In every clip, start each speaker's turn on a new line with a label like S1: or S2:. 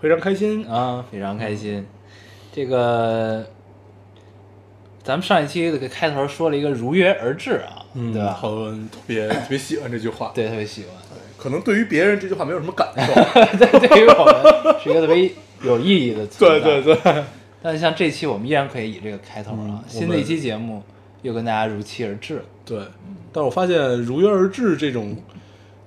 S1: 非常开心。
S2: 啊，非常开心。这个，咱们上一期这个开头说了一个如约而至啊，
S1: 嗯，
S2: 对吧？
S1: 好多人特别特别喜欢这句话。，
S2: 对，特别喜欢。
S1: 可能对于别人这句话没有什么感受。
S2: 对，对于我们是一个特别有意义的存在。
S1: 对对对，
S2: 但是像这期我们依然可以以这个开头啊，
S1: 嗯
S2: 新的一期节目又跟大家如期而至。
S1: 对。但是我发现如约而至这种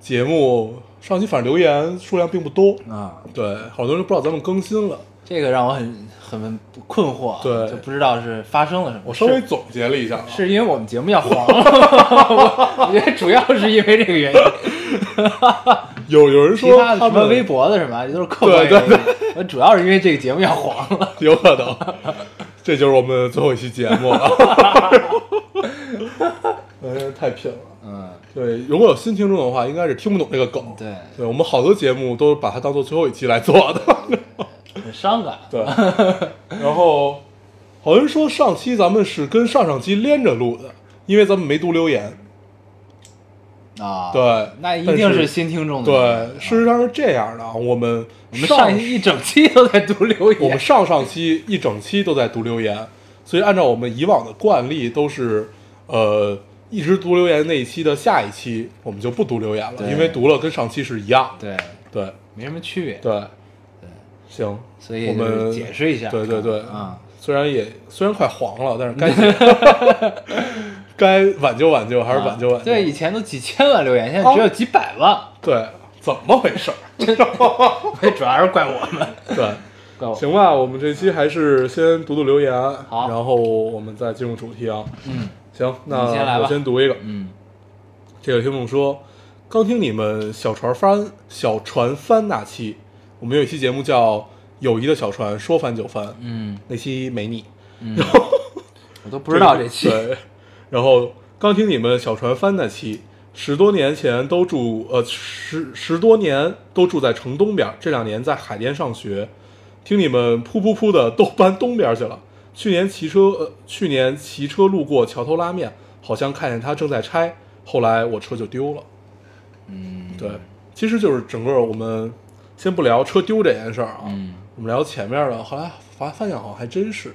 S1: 节目，上期反正留言数量并不多。
S2: 啊，
S1: 对，好多人不知道咱们更新了。
S2: 这个让我很很困惑啊，
S1: 对
S2: 就不知道是发生了什么。
S1: 我稍微总结了一下啊，
S2: 是因为我们节目要黄了，我我觉得主要是因为这个原因。
S1: 有有人
S2: 其
S1: 说他
S2: 什么微博的什么，这都是客观
S1: 对
S2: 原因。我主要是因为这个节目要黄了。
S1: 有可能，这就是我们最后一期节目了。哎，太拼了。
S2: 嗯，
S1: 对，如果有新听众的话，应该是听不懂这个梗。
S2: 对，
S1: 对我们好多节目都把它当做最后一期来做的。
S2: 很 伤感。
S1: 对，然后好像说上期咱们是跟上上期连着录的，因为咱们没读留言。
S2: 啊，
S1: 对
S2: 那一定是新听众的。
S1: 对，事实上是这样的啊，我们
S2: 我们上一一整期都在读留言。
S1: 我们上上期一整期都在读留言，所以按照我们以往的惯例，都是呃一直读留言那一期的下一期我们就不读留言了，因为读了跟上期是一样。
S2: 对，
S1: 对。
S2: 没什么区别。
S1: 对。对。行，
S2: 所以
S1: 我们
S2: 解释一下。
S1: 对对对。
S2: 啊，
S1: 虽然也虽然快黄了，但是该 该挽救挽救还是挽救挽救。
S2: 对，以前都几千万留言，现在只有几百万。
S1: 对，怎么回事儿？
S2: 主要还是怪我们，
S1: 对，行吧，我们这期还是先读读留言，
S2: 好。
S1: 然后我们再进入主题啊。
S2: 嗯
S1: 行，那我先读一个。
S2: 嗯
S1: 这个听众说，刚听你们小船翻小船翻那期，我们有一期节目叫《友谊的小船说翻就翻》，
S2: 嗯
S1: 那期没你，
S2: 嗯，我都不知道这期。
S1: 对，然后刚听你们小船翻那期，十多年前都住呃十十多年都住在城东边，这两年在海淀上学，听你们噗噗噗的都搬东边去了。去年骑车呃去年骑车路过桥头拉面，好像看见他正在拆，后来我车就丢了。
S2: 嗯，
S1: 对，其实就是整个我们先不聊车丢这件事儿啊，
S2: 嗯。
S1: 我们聊前面的，后来发发现好像还真是，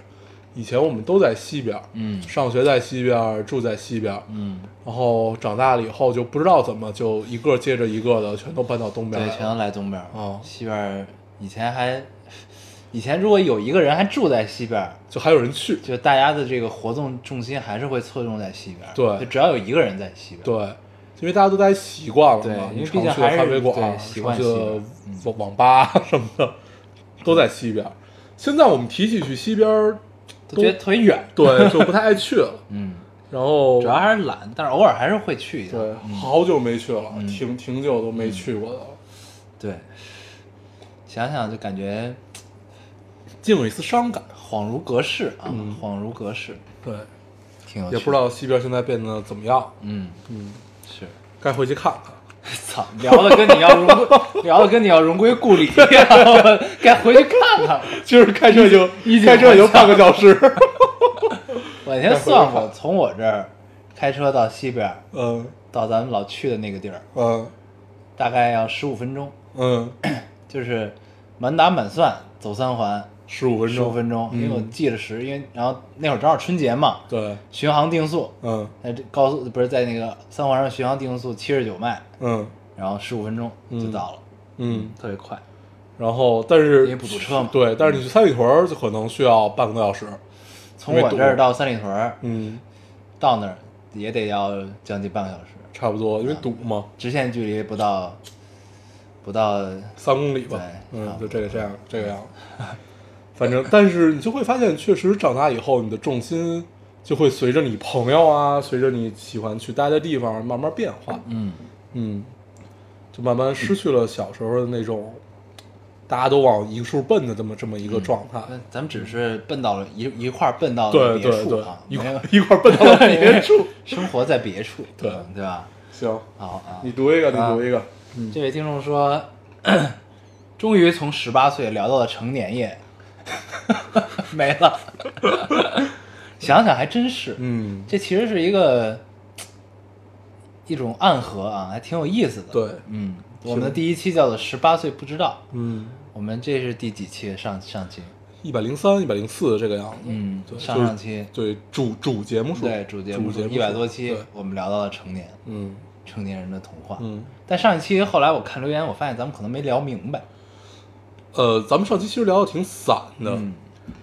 S1: 以前我们都在西边，
S2: 嗯。
S1: 上学在西边，住在西边，
S2: 嗯，
S1: 然后长大了以后就不知道怎么就一个接着一个的全都搬到东边
S2: 对，全都来东边儿。
S1: 哦。
S2: 西边儿以前还，以前如果有一个人还住在西边儿，
S1: 就还有人去，
S2: 就大家的这个活动重心还是会侧重在西边儿。
S1: 对
S2: 就只要有一个人在西边儿。
S1: 对，因为大家都待习惯了
S2: 对
S1: 嘛，
S2: 因为毕竟还是
S1: 咖啡馆
S2: 对，习惯
S1: 常去网网吧什么的都在西边。现在我们提起去西边儿，
S2: 都觉得特别远。
S1: 对，就不太爱去了。
S2: 嗯，
S1: 然后
S2: 主要还是懒，但是偶尔还是会去一下。
S1: 对，
S2: 嗯
S1: 好久没去了，
S2: 嗯
S1: 挺挺久都没去过的了。
S2: 对，想想就感觉
S1: 竟有一丝伤感。
S2: 恍如隔世啊，
S1: 嗯
S2: 恍如隔世，
S1: 对，
S2: 挺有趣。
S1: 也不知，道西边现在变得怎么样。
S2: 嗯，
S1: 嗯，
S2: 是。
S1: 该回去看看。
S2: 操，聊的跟你要荣归，聊的跟你要荣归故里一样，该回去看看了。
S1: 今儿开车就
S2: 一
S1: 开车也就半个小时。
S2: 我那天算过，从我这儿开车到西边，
S1: 嗯
S2: 到咱们老去的那个地儿，
S1: 嗯
S2: 大概要十五分钟，
S1: 嗯，
S2: 就是满打满算走三环
S1: 十五分钟。
S2: 十五分钟，
S1: 嗯。
S2: 因为我记了时，因为然后那会儿正好春节嘛，
S1: 对，
S2: 巡航定速，
S1: 嗯。
S2: 在这高速不是在那个三环上巡航定速七十九迈，
S1: 嗯。
S2: 然后十五分钟就
S1: 嗯
S2: 到了，
S1: 嗯，
S2: 特别快。
S1: 然后但是
S2: 因为不堵车嘛。
S1: 对，但是你去三里屯就可能需要半个多小时。
S2: 从我这儿到三里屯，
S1: 嗯，
S2: 到那儿也得要将近半个小时，
S1: 差不多，因为堵嘛，
S2: 直线距离不到不到，
S1: 三公里吧。
S2: 对。
S1: 嗯就这个这样这个样。反正，但是你就会发现，确实长大以后，你的重心就会随着你朋友啊，随着你喜欢去待的地方慢慢变化。
S2: 嗯，
S1: 嗯，就慢慢失去了小时候的那种大家都往一处奔的这么这么一个状态。
S2: 那咱们只是奔到了一一块奔到了
S1: 对
S2: 别
S1: 对对
S2: 处啊，，
S1: 一块 一块奔到了别处。
S2: 生活在别处，
S1: 对
S2: 嗯对吧？
S1: 行，
S2: 好啊，
S1: 你读一个，你
S2: 啊
S1: 读一个。
S2: 这位听众说，终于从十八岁聊到了成年夜，没了。想想还真是，
S1: 嗯，
S2: 这其实是一个一种暗合啊，还挺有意思的。
S1: 对
S2: 嗯，我们的第一期叫做《十八岁不知道》，
S1: 嗯，
S2: 我们这是第几期？上上期？
S1: 一百零三、一百零四这个样子。
S2: 嗯
S1: 对，
S2: 上上期
S1: 对主主节目数，
S2: 对主节目
S1: 主节目
S2: 一百多期，我们聊到了成年
S1: 嗯
S2: 成年人的童话。
S1: 嗯，
S2: 但上一期后来我看留言，我发现咱们可能没聊明白。
S1: 呃，咱们上期其实聊的挺散的，
S2: 嗯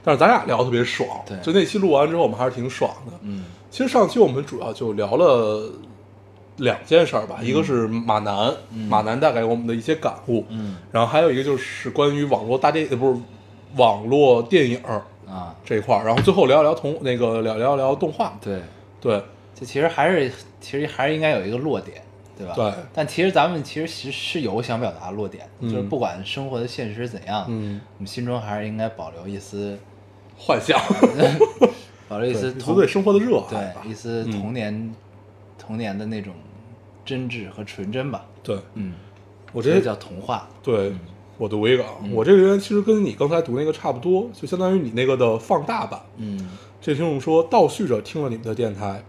S1: 但是咱俩聊的特别爽。
S2: 对
S1: 就那期录完之后，我们还是挺爽的。
S2: 嗯
S1: 其实上期我们主要就聊了两件事儿吧，一个是马南，马南带给我们的一些感悟，
S2: 嗯
S1: 然后还有一个就是关于网络大电，呃，不是网络电影儿
S2: 啊，
S1: 这一块儿，然后最后聊一聊同那个聊聊聊动画，
S2: 对，
S1: 对
S2: 这其实还是其实还是应该有一个落点，对吧？
S1: 对
S2: 但其实咱们其实实是有想表达的落点就是不管生活的现实怎样，
S1: 嗯，
S2: 我们心中还是应该保留一丝
S1: 幻想，
S2: 保留一丝
S1: 对，
S2: 童
S1: 对生活的热爱吧
S2: 对，一丝
S1: 嗯
S2: 童年、童年的那种真挚和纯真吧。
S1: 对
S2: 嗯，
S1: 我这
S2: 这叫童话。
S1: 对，我读一个啊，我这个人其实跟你刚才读那个差不多，就相当于你那个的放大版。
S2: 嗯
S1: 这听众说，倒叙着听了你们的电台，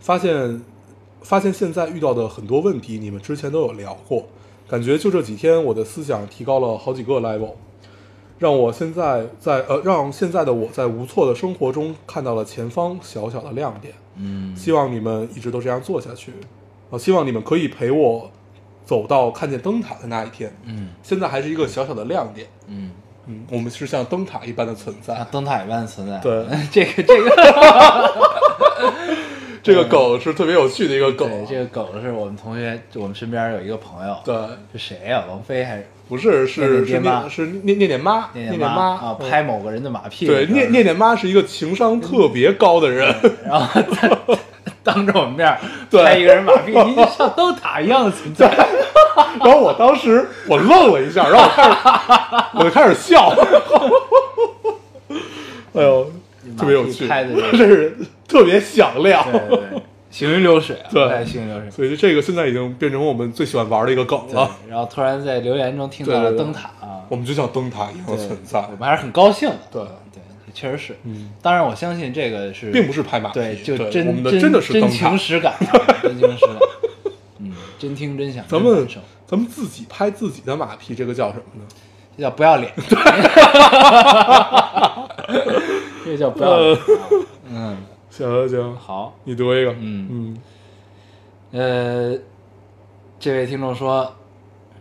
S1: 发现发现现在遇到的很多问题，你们之前都有聊过，感觉就这几天我的思想提高了好几个 level，让我现在在呃让现在的我在无措的生活中看到了前方小小的亮点。
S2: 嗯
S1: 希望你们一直都这样做下去，啊，希望你们可以陪我走到看见灯塔的那一天。
S2: 嗯
S1: 现在还是一个小小的亮点，
S2: 嗯，
S1: 嗯，我们是像灯塔一般的存在
S2: 像。灯塔一般的存在。
S1: 对，
S2: 这个这个
S1: 这个梗是特别有趣的一个梗，
S2: 对这个梗是我们同学，就我们身边有一个朋友，
S1: 对，
S2: 是谁呀？王菲还是
S1: 不是是是
S2: 念
S1: 是念念念妈，
S2: 念
S1: 念
S2: 妈啊？
S1: 嗯
S2: 拍某个人的马屁。
S1: 对念念念妈是一个情商特别高的人，
S2: 然后他 当着我们面拍一个人马屁，你就像灯塔一样的存在。
S1: 然后我当时我愣了一下，然后我开始 我就开始笑，哎呦，特别有趣，
S2: 拍的这个
S1: 这是特别响亮，
S2: 对对对，行云流水啊，
S1: 对
S2: 太行云流水。
S1: 所以这个现在已经变成我们最喜欢玩的一个梗了，，
S2: 然后突然在留言中听到
S1: 对对对
S2: 了灯塔啊，
S1: 我们就像灯塔一样的存在
S2: 我，们还是很高兴的。
S1: 对
S2: 对，确实是。
S1: 嗯，
S2: 当然我相信这个是
S1: 并不是拍马屁，
S2: 对，就真
S1: 我们的
S2: 真
S1: 的是真
S2: 情，实感啊，真情实感。嗯，真听真想，
S1: 咱们咱们自己拍自己的马屁，这个叫什么呢？
S2: 这叫不要脸。这叫不要脸。啊 嗯，
S1: 行行行，
S2: 好。
S1: 你读一个，
S2: 嗯。
S1: 嗯。
S2: 呃，这位听众说，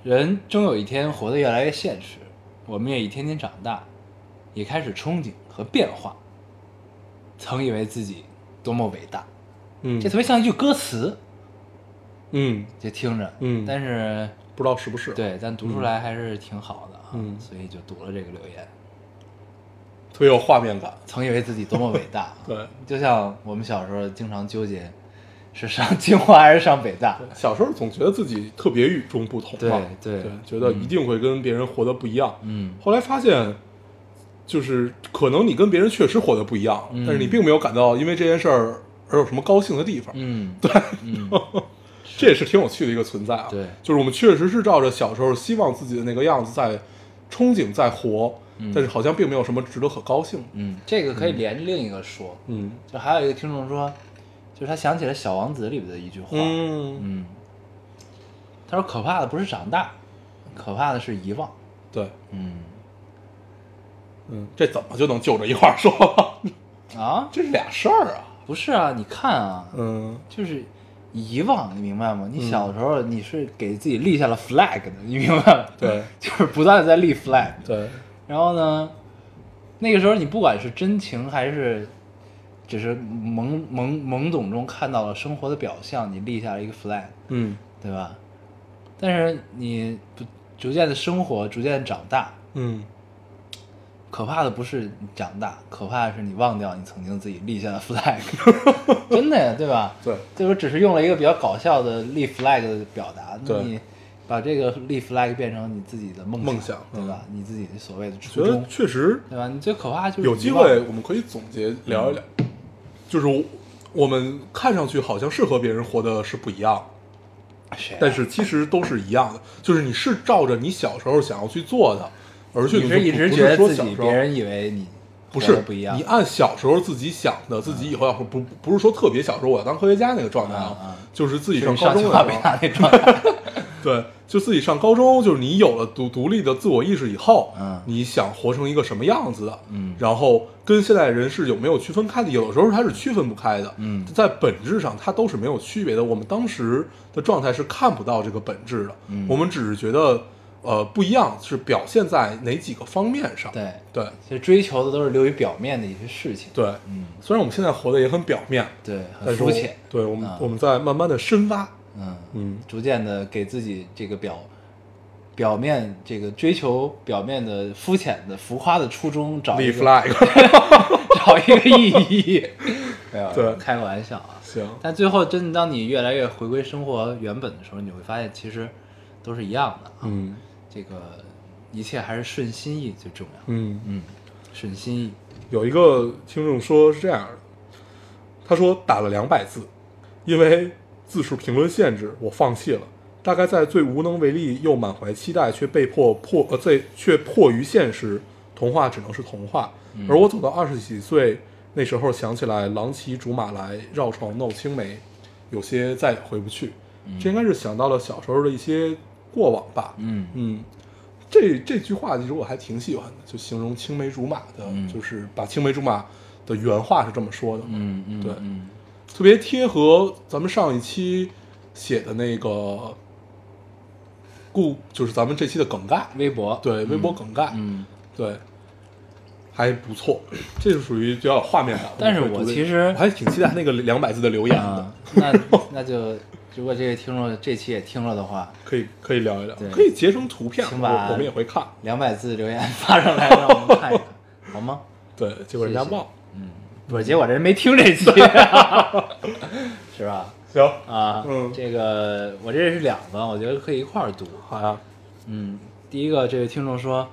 S2: 人终有一天活得越来越现实，我们也一天天长大，也开始憧憬和变化。曾以为自己多么伟大，
S1: 嗯，
S2: 这特别像一句歌词，
S1: 嗯，
S2: 就听着，
S1: 嗯。
S2: 但是
S1: 不知道是不是？，
S2: 对，但读出来还是挺好的啊，
S1: 嗯。
S2: 所以就读了这个留言。
S1: 特别有画面感，
S2: 曾以为自己多么伟大，啊
S1: 对。
S2: 就像我们小时候经常纠结，是上清华还是上北大，
S1: 小时候总觉得自己特别与众不同嘛，
S2: 对对
S1: 对，觉得一定会跟别人活得不一样。
S2: 嗯
S1: 后来发现，就是可能你跟别人确实活得不一样，
S2: 嗯
S1: 但是你并没有感到因为这件事儿而有什么高兴的地方。
S2: 嗯，对，嗯。
S1: 这也是挺有趣的一个存在啊。
S2: 对
S1: 就是我们确实是照着小时候希望自己的那个样子在憧憬在活，
S2: 嗯。
S1: 但是好像并没有什么值得可高兴。
S2: 嗯，这个可以连另一个说，
S1: 嗯。
S2: 就还有一个听众说，就是他想起了《小王子》里边的一句话，
S1: 嗯，
S2: 嗯。他说可怕的不是长大，可怕的是遗忘，
S1: 对，
S2: 嗯。
S1: 嗯，这怎么就能就着一块儿说？
S2: 啊，
S1: 这是俩事儿啊。
S2: 不是啊，你看啊，
S1: 嗯。
S2: 就是遗忘，你明白吗？你小时候你是给自己立下了 flag 的，你明白吗？
S1: 对。
S2: 就是不断的在立 flag，
S1: 对，
S2: 然后呢，那个时候你不管是真情还是只是懵懵懵懂中看到了生活的表象，你立下了一个 flag，
S1: 嗯。
S2: 对吧？但是你不逐渐的生活，逐渐长大，
S1: 嗯。
S2: 可怕的不是你长大，可怕的是你忘掉你曾经自己立下的 flag，真的呀，对吧？
S1: 对，
S2: 就是只是用了一个比较搞笑的立 flag 的表达，
S1: 对。
S2: 你把这个立 flag 变成你自己的梦
S1: 梦想
S2: 对吧？你自己所谓的
S1: 觉得
S2: 初衷，
S1: 确实
S2: 对吧？你最可怕就是
S1: 有机会我们可以总结聊一聊，就是我我们看上去好像是和别人活的是不一样，
S2: 谁啊？
S1: 但是其实都是一样的，就是你是照着你小时候想要去做的，而去
S2: 你是一直
S1: 不
S2: 觉得自己别人以为你
S1: 不是
S2: 不一样，
S1: 你按小时候自己想的，自己以后要不不是说特别小时候我要当科学家那个状态啊就是自己上高中
S2: 那状态，
S1: 对，就自己上高中，就是你有了独独立的自我意识以后，
S2: 嗯
S1: 你想活成一个什么样子的，
S2: 嗯
S1: 然后跟现在人是有没有区分开的？有的时候它是区分不开的，
S2: 嗯
S1: 在本质上它都是没有区别的。我们当时的状态是看不到这个本质的，
S2: 嗯
S1: 我们只是觉得，呃，不一样是表现在哪几个方面上，
S2: 对，
S1: 对
S2: 其实追求的都是流于表面的一些事情，
S1: 对，
S2: 嗯，
S1: 虽然我们现在活得也很表面，
S2: 对，很肤浅，
S1: 对我们、
S2: 啊
S1: 我们在慢慢的深挖，
S2: 嗯
S1: 嗯，
S2: 逐渐的给自己这个表表面这个追求表面的肤浅的浮夸的初衷找一
S1: 立
S2: 个
S1: flag，
S2: 找一个意义，没有
S1: 对
S2: 开个玩笑啊。
S1: 行，
S2: 但最后，真的当你越来越回归生活原本的时候，你会发现其实都是一样的啊。
S1: 嗯
S2: 这个一切还是顺心意最重要。
S1: 嗯。
S2: 嗯，顺心意。
S1: 有一个听众说是这样的，他说打了两百字，因为字数评论限制，我放弃了。大概在最无能为力又满怀期待，却被迫迫呃最却迫于现实，童话只能是童话。而我走到二十几岁那时候，想起来郎骑竹马来，绕床弄青梅，有些再也回不去。这应该是想到了小时候的一些过往吧。
S2: 嗯
S1: 嗯，这这句话其实我还挺喜欢的，就形容青梅竹马的，
S2: 嗯
S1: 就是把青梅竹马的原话是这么说的，
S2: 嗯嗯，
S1: 对
S2: 嗯
S1: 特别贴合咱们上一期写的那个故，就是咱们这期的梗概，
S2: 微博。
S1: 对，微博梗概，
S2: 嗯，
S1: 对，还不错，这是属于比较有画面感。的。
S2: 但是我其实
S1: 我还挺期待那个两百字的留言的。
S2: 啊，，那那就如果这位听众这期也听了的话，
S1: 可以可以聊一聊。
S2: 对，
S1: 可以截成图片，我我们也会看，
S2: 两百字留言发上来，让我们看一看，好吗？
S1: 对，结果人家忘了，
S2: 不是，结果人没听这期，是吧？
S1: 行，
S2: 啊，
S1: 嗯
S2: 这个我这是两个，我觉得可以一块儿读。
S1: 好呀，
S2: 嗯，第一个这位听众说，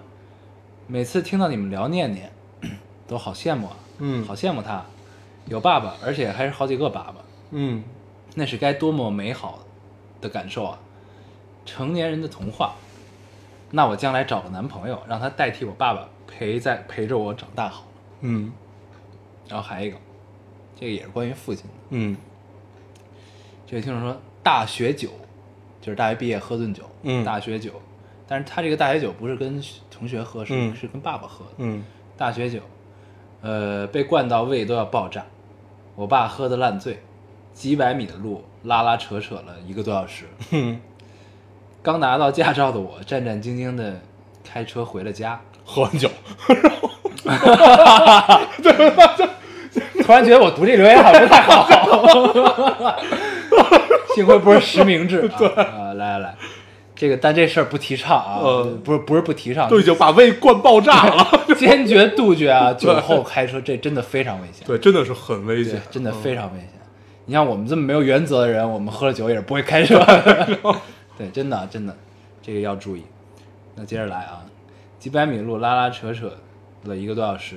S2: 每次听到你们聊念念，都好羡慕啊，
S1: 嗯
S2: 好羡慕他，有爸爸，而且还是好几个爸爸，
S1: 嗯
S2: 那是该多么美好的感受啊！成年人的童话。那我将来找个男朋友，让他代替我爸爸陪在陪着我长大好了。
S1: 嗯
S2: 然后还有一个，这个也是关于父亲的。
S1: 嗯。
S2: 这位听众说，大学酒就是大学毕业喝顿酒，
S1: 嗯。
S2: 大学酒，但是他这个大学酒不是跟同学喝，是、
S1: 嗯。
S2: 是跟爸爸喝的。
S1: 嗯。
S2: 大学酒，呃，被灌到胃都要爆炸，我爸喝的烂醉，几百米的路拉拉扯扯了一个多小时。
S1: 嗯，
S2: 刚拿到驾照的我，战战兢兢的开车回了家，
S1: 喝完酒，
S2: 突然觉得我读这留言好像不太好，幸亏不是实名制。对啊，来来来，这个但这事儿不提倡啊，
S1: 呃
S2: 不是不是不提倡，
S1: 都已经把胃灌爆炸了。
S2: 坚决杜绝啊！酒后开车这真的非常危险，
S1: 对，真的是很危
S2: 对
S1: 险，
S2: 真的非常危险。你像我们这么没有原则的人，我们喝了酒也是不会开车的。对，真的真的，这个要注意。那接着来啊，几百米路拉拉扯扯了一个多小时，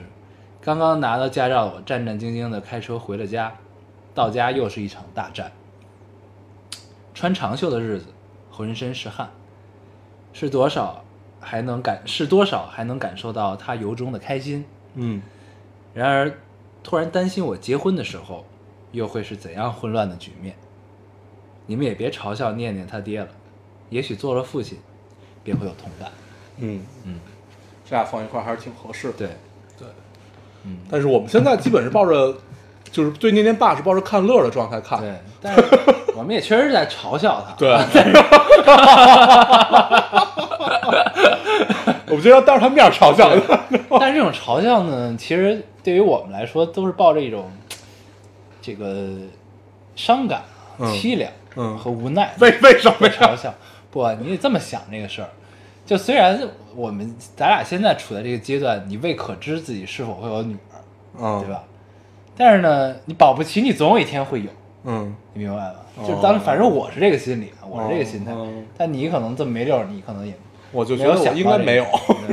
S2: 刚刚拿到驾照我战战兢兢的开车回了家，到家又是一场大战。穿长袖的日子，浑身是汗，是多少还能感是多少还能感受到他由衷的开心。
S1: 嗯
S2: 然而，突然担心我结婚的时候，又会是怎样混乱的局面？你们也别嘲笑念念他爹了，也许做了父亲，便会有同感。
S1: 嗯
S2: 嗯，
S1: 这俩放一块还是挺合适的。
S2: 对，嗯，
S1: 但是我们现在基本是抱着，就是对念念爸是抱着看乐的状态看。
S2: 对，但是我们也确实是在嘲笑他。
S1: 对，我们就要当着他面嘲笑他。
S2: 但是这种嘲笑呢，其实对于我们来说，都是抱着一种这个伤感、
S1: 嗯
S2: 凄凉
S1: 嗯
S2: 和无奈
S1: 为为什么？
S2: 嘲笑。不，你得这么想这个事儿。就虽然我们咱俩现在处在这个阶段，你未可知自己是否会有女儿，
S1: 嗯，
S2: 对？吧？但是呢，你保不齐你总有一天会有，
S1: 嗯，
S2: 你明白吧？
S1: 哦
S2: 就当反正我是这个心理，我是这个心态
S1: 嗯，
S2: 但你可能这么没溜，你可能也
S1: 我就
S2: 没有
S1: 觉得我
S2: 想
S1: 应该没有。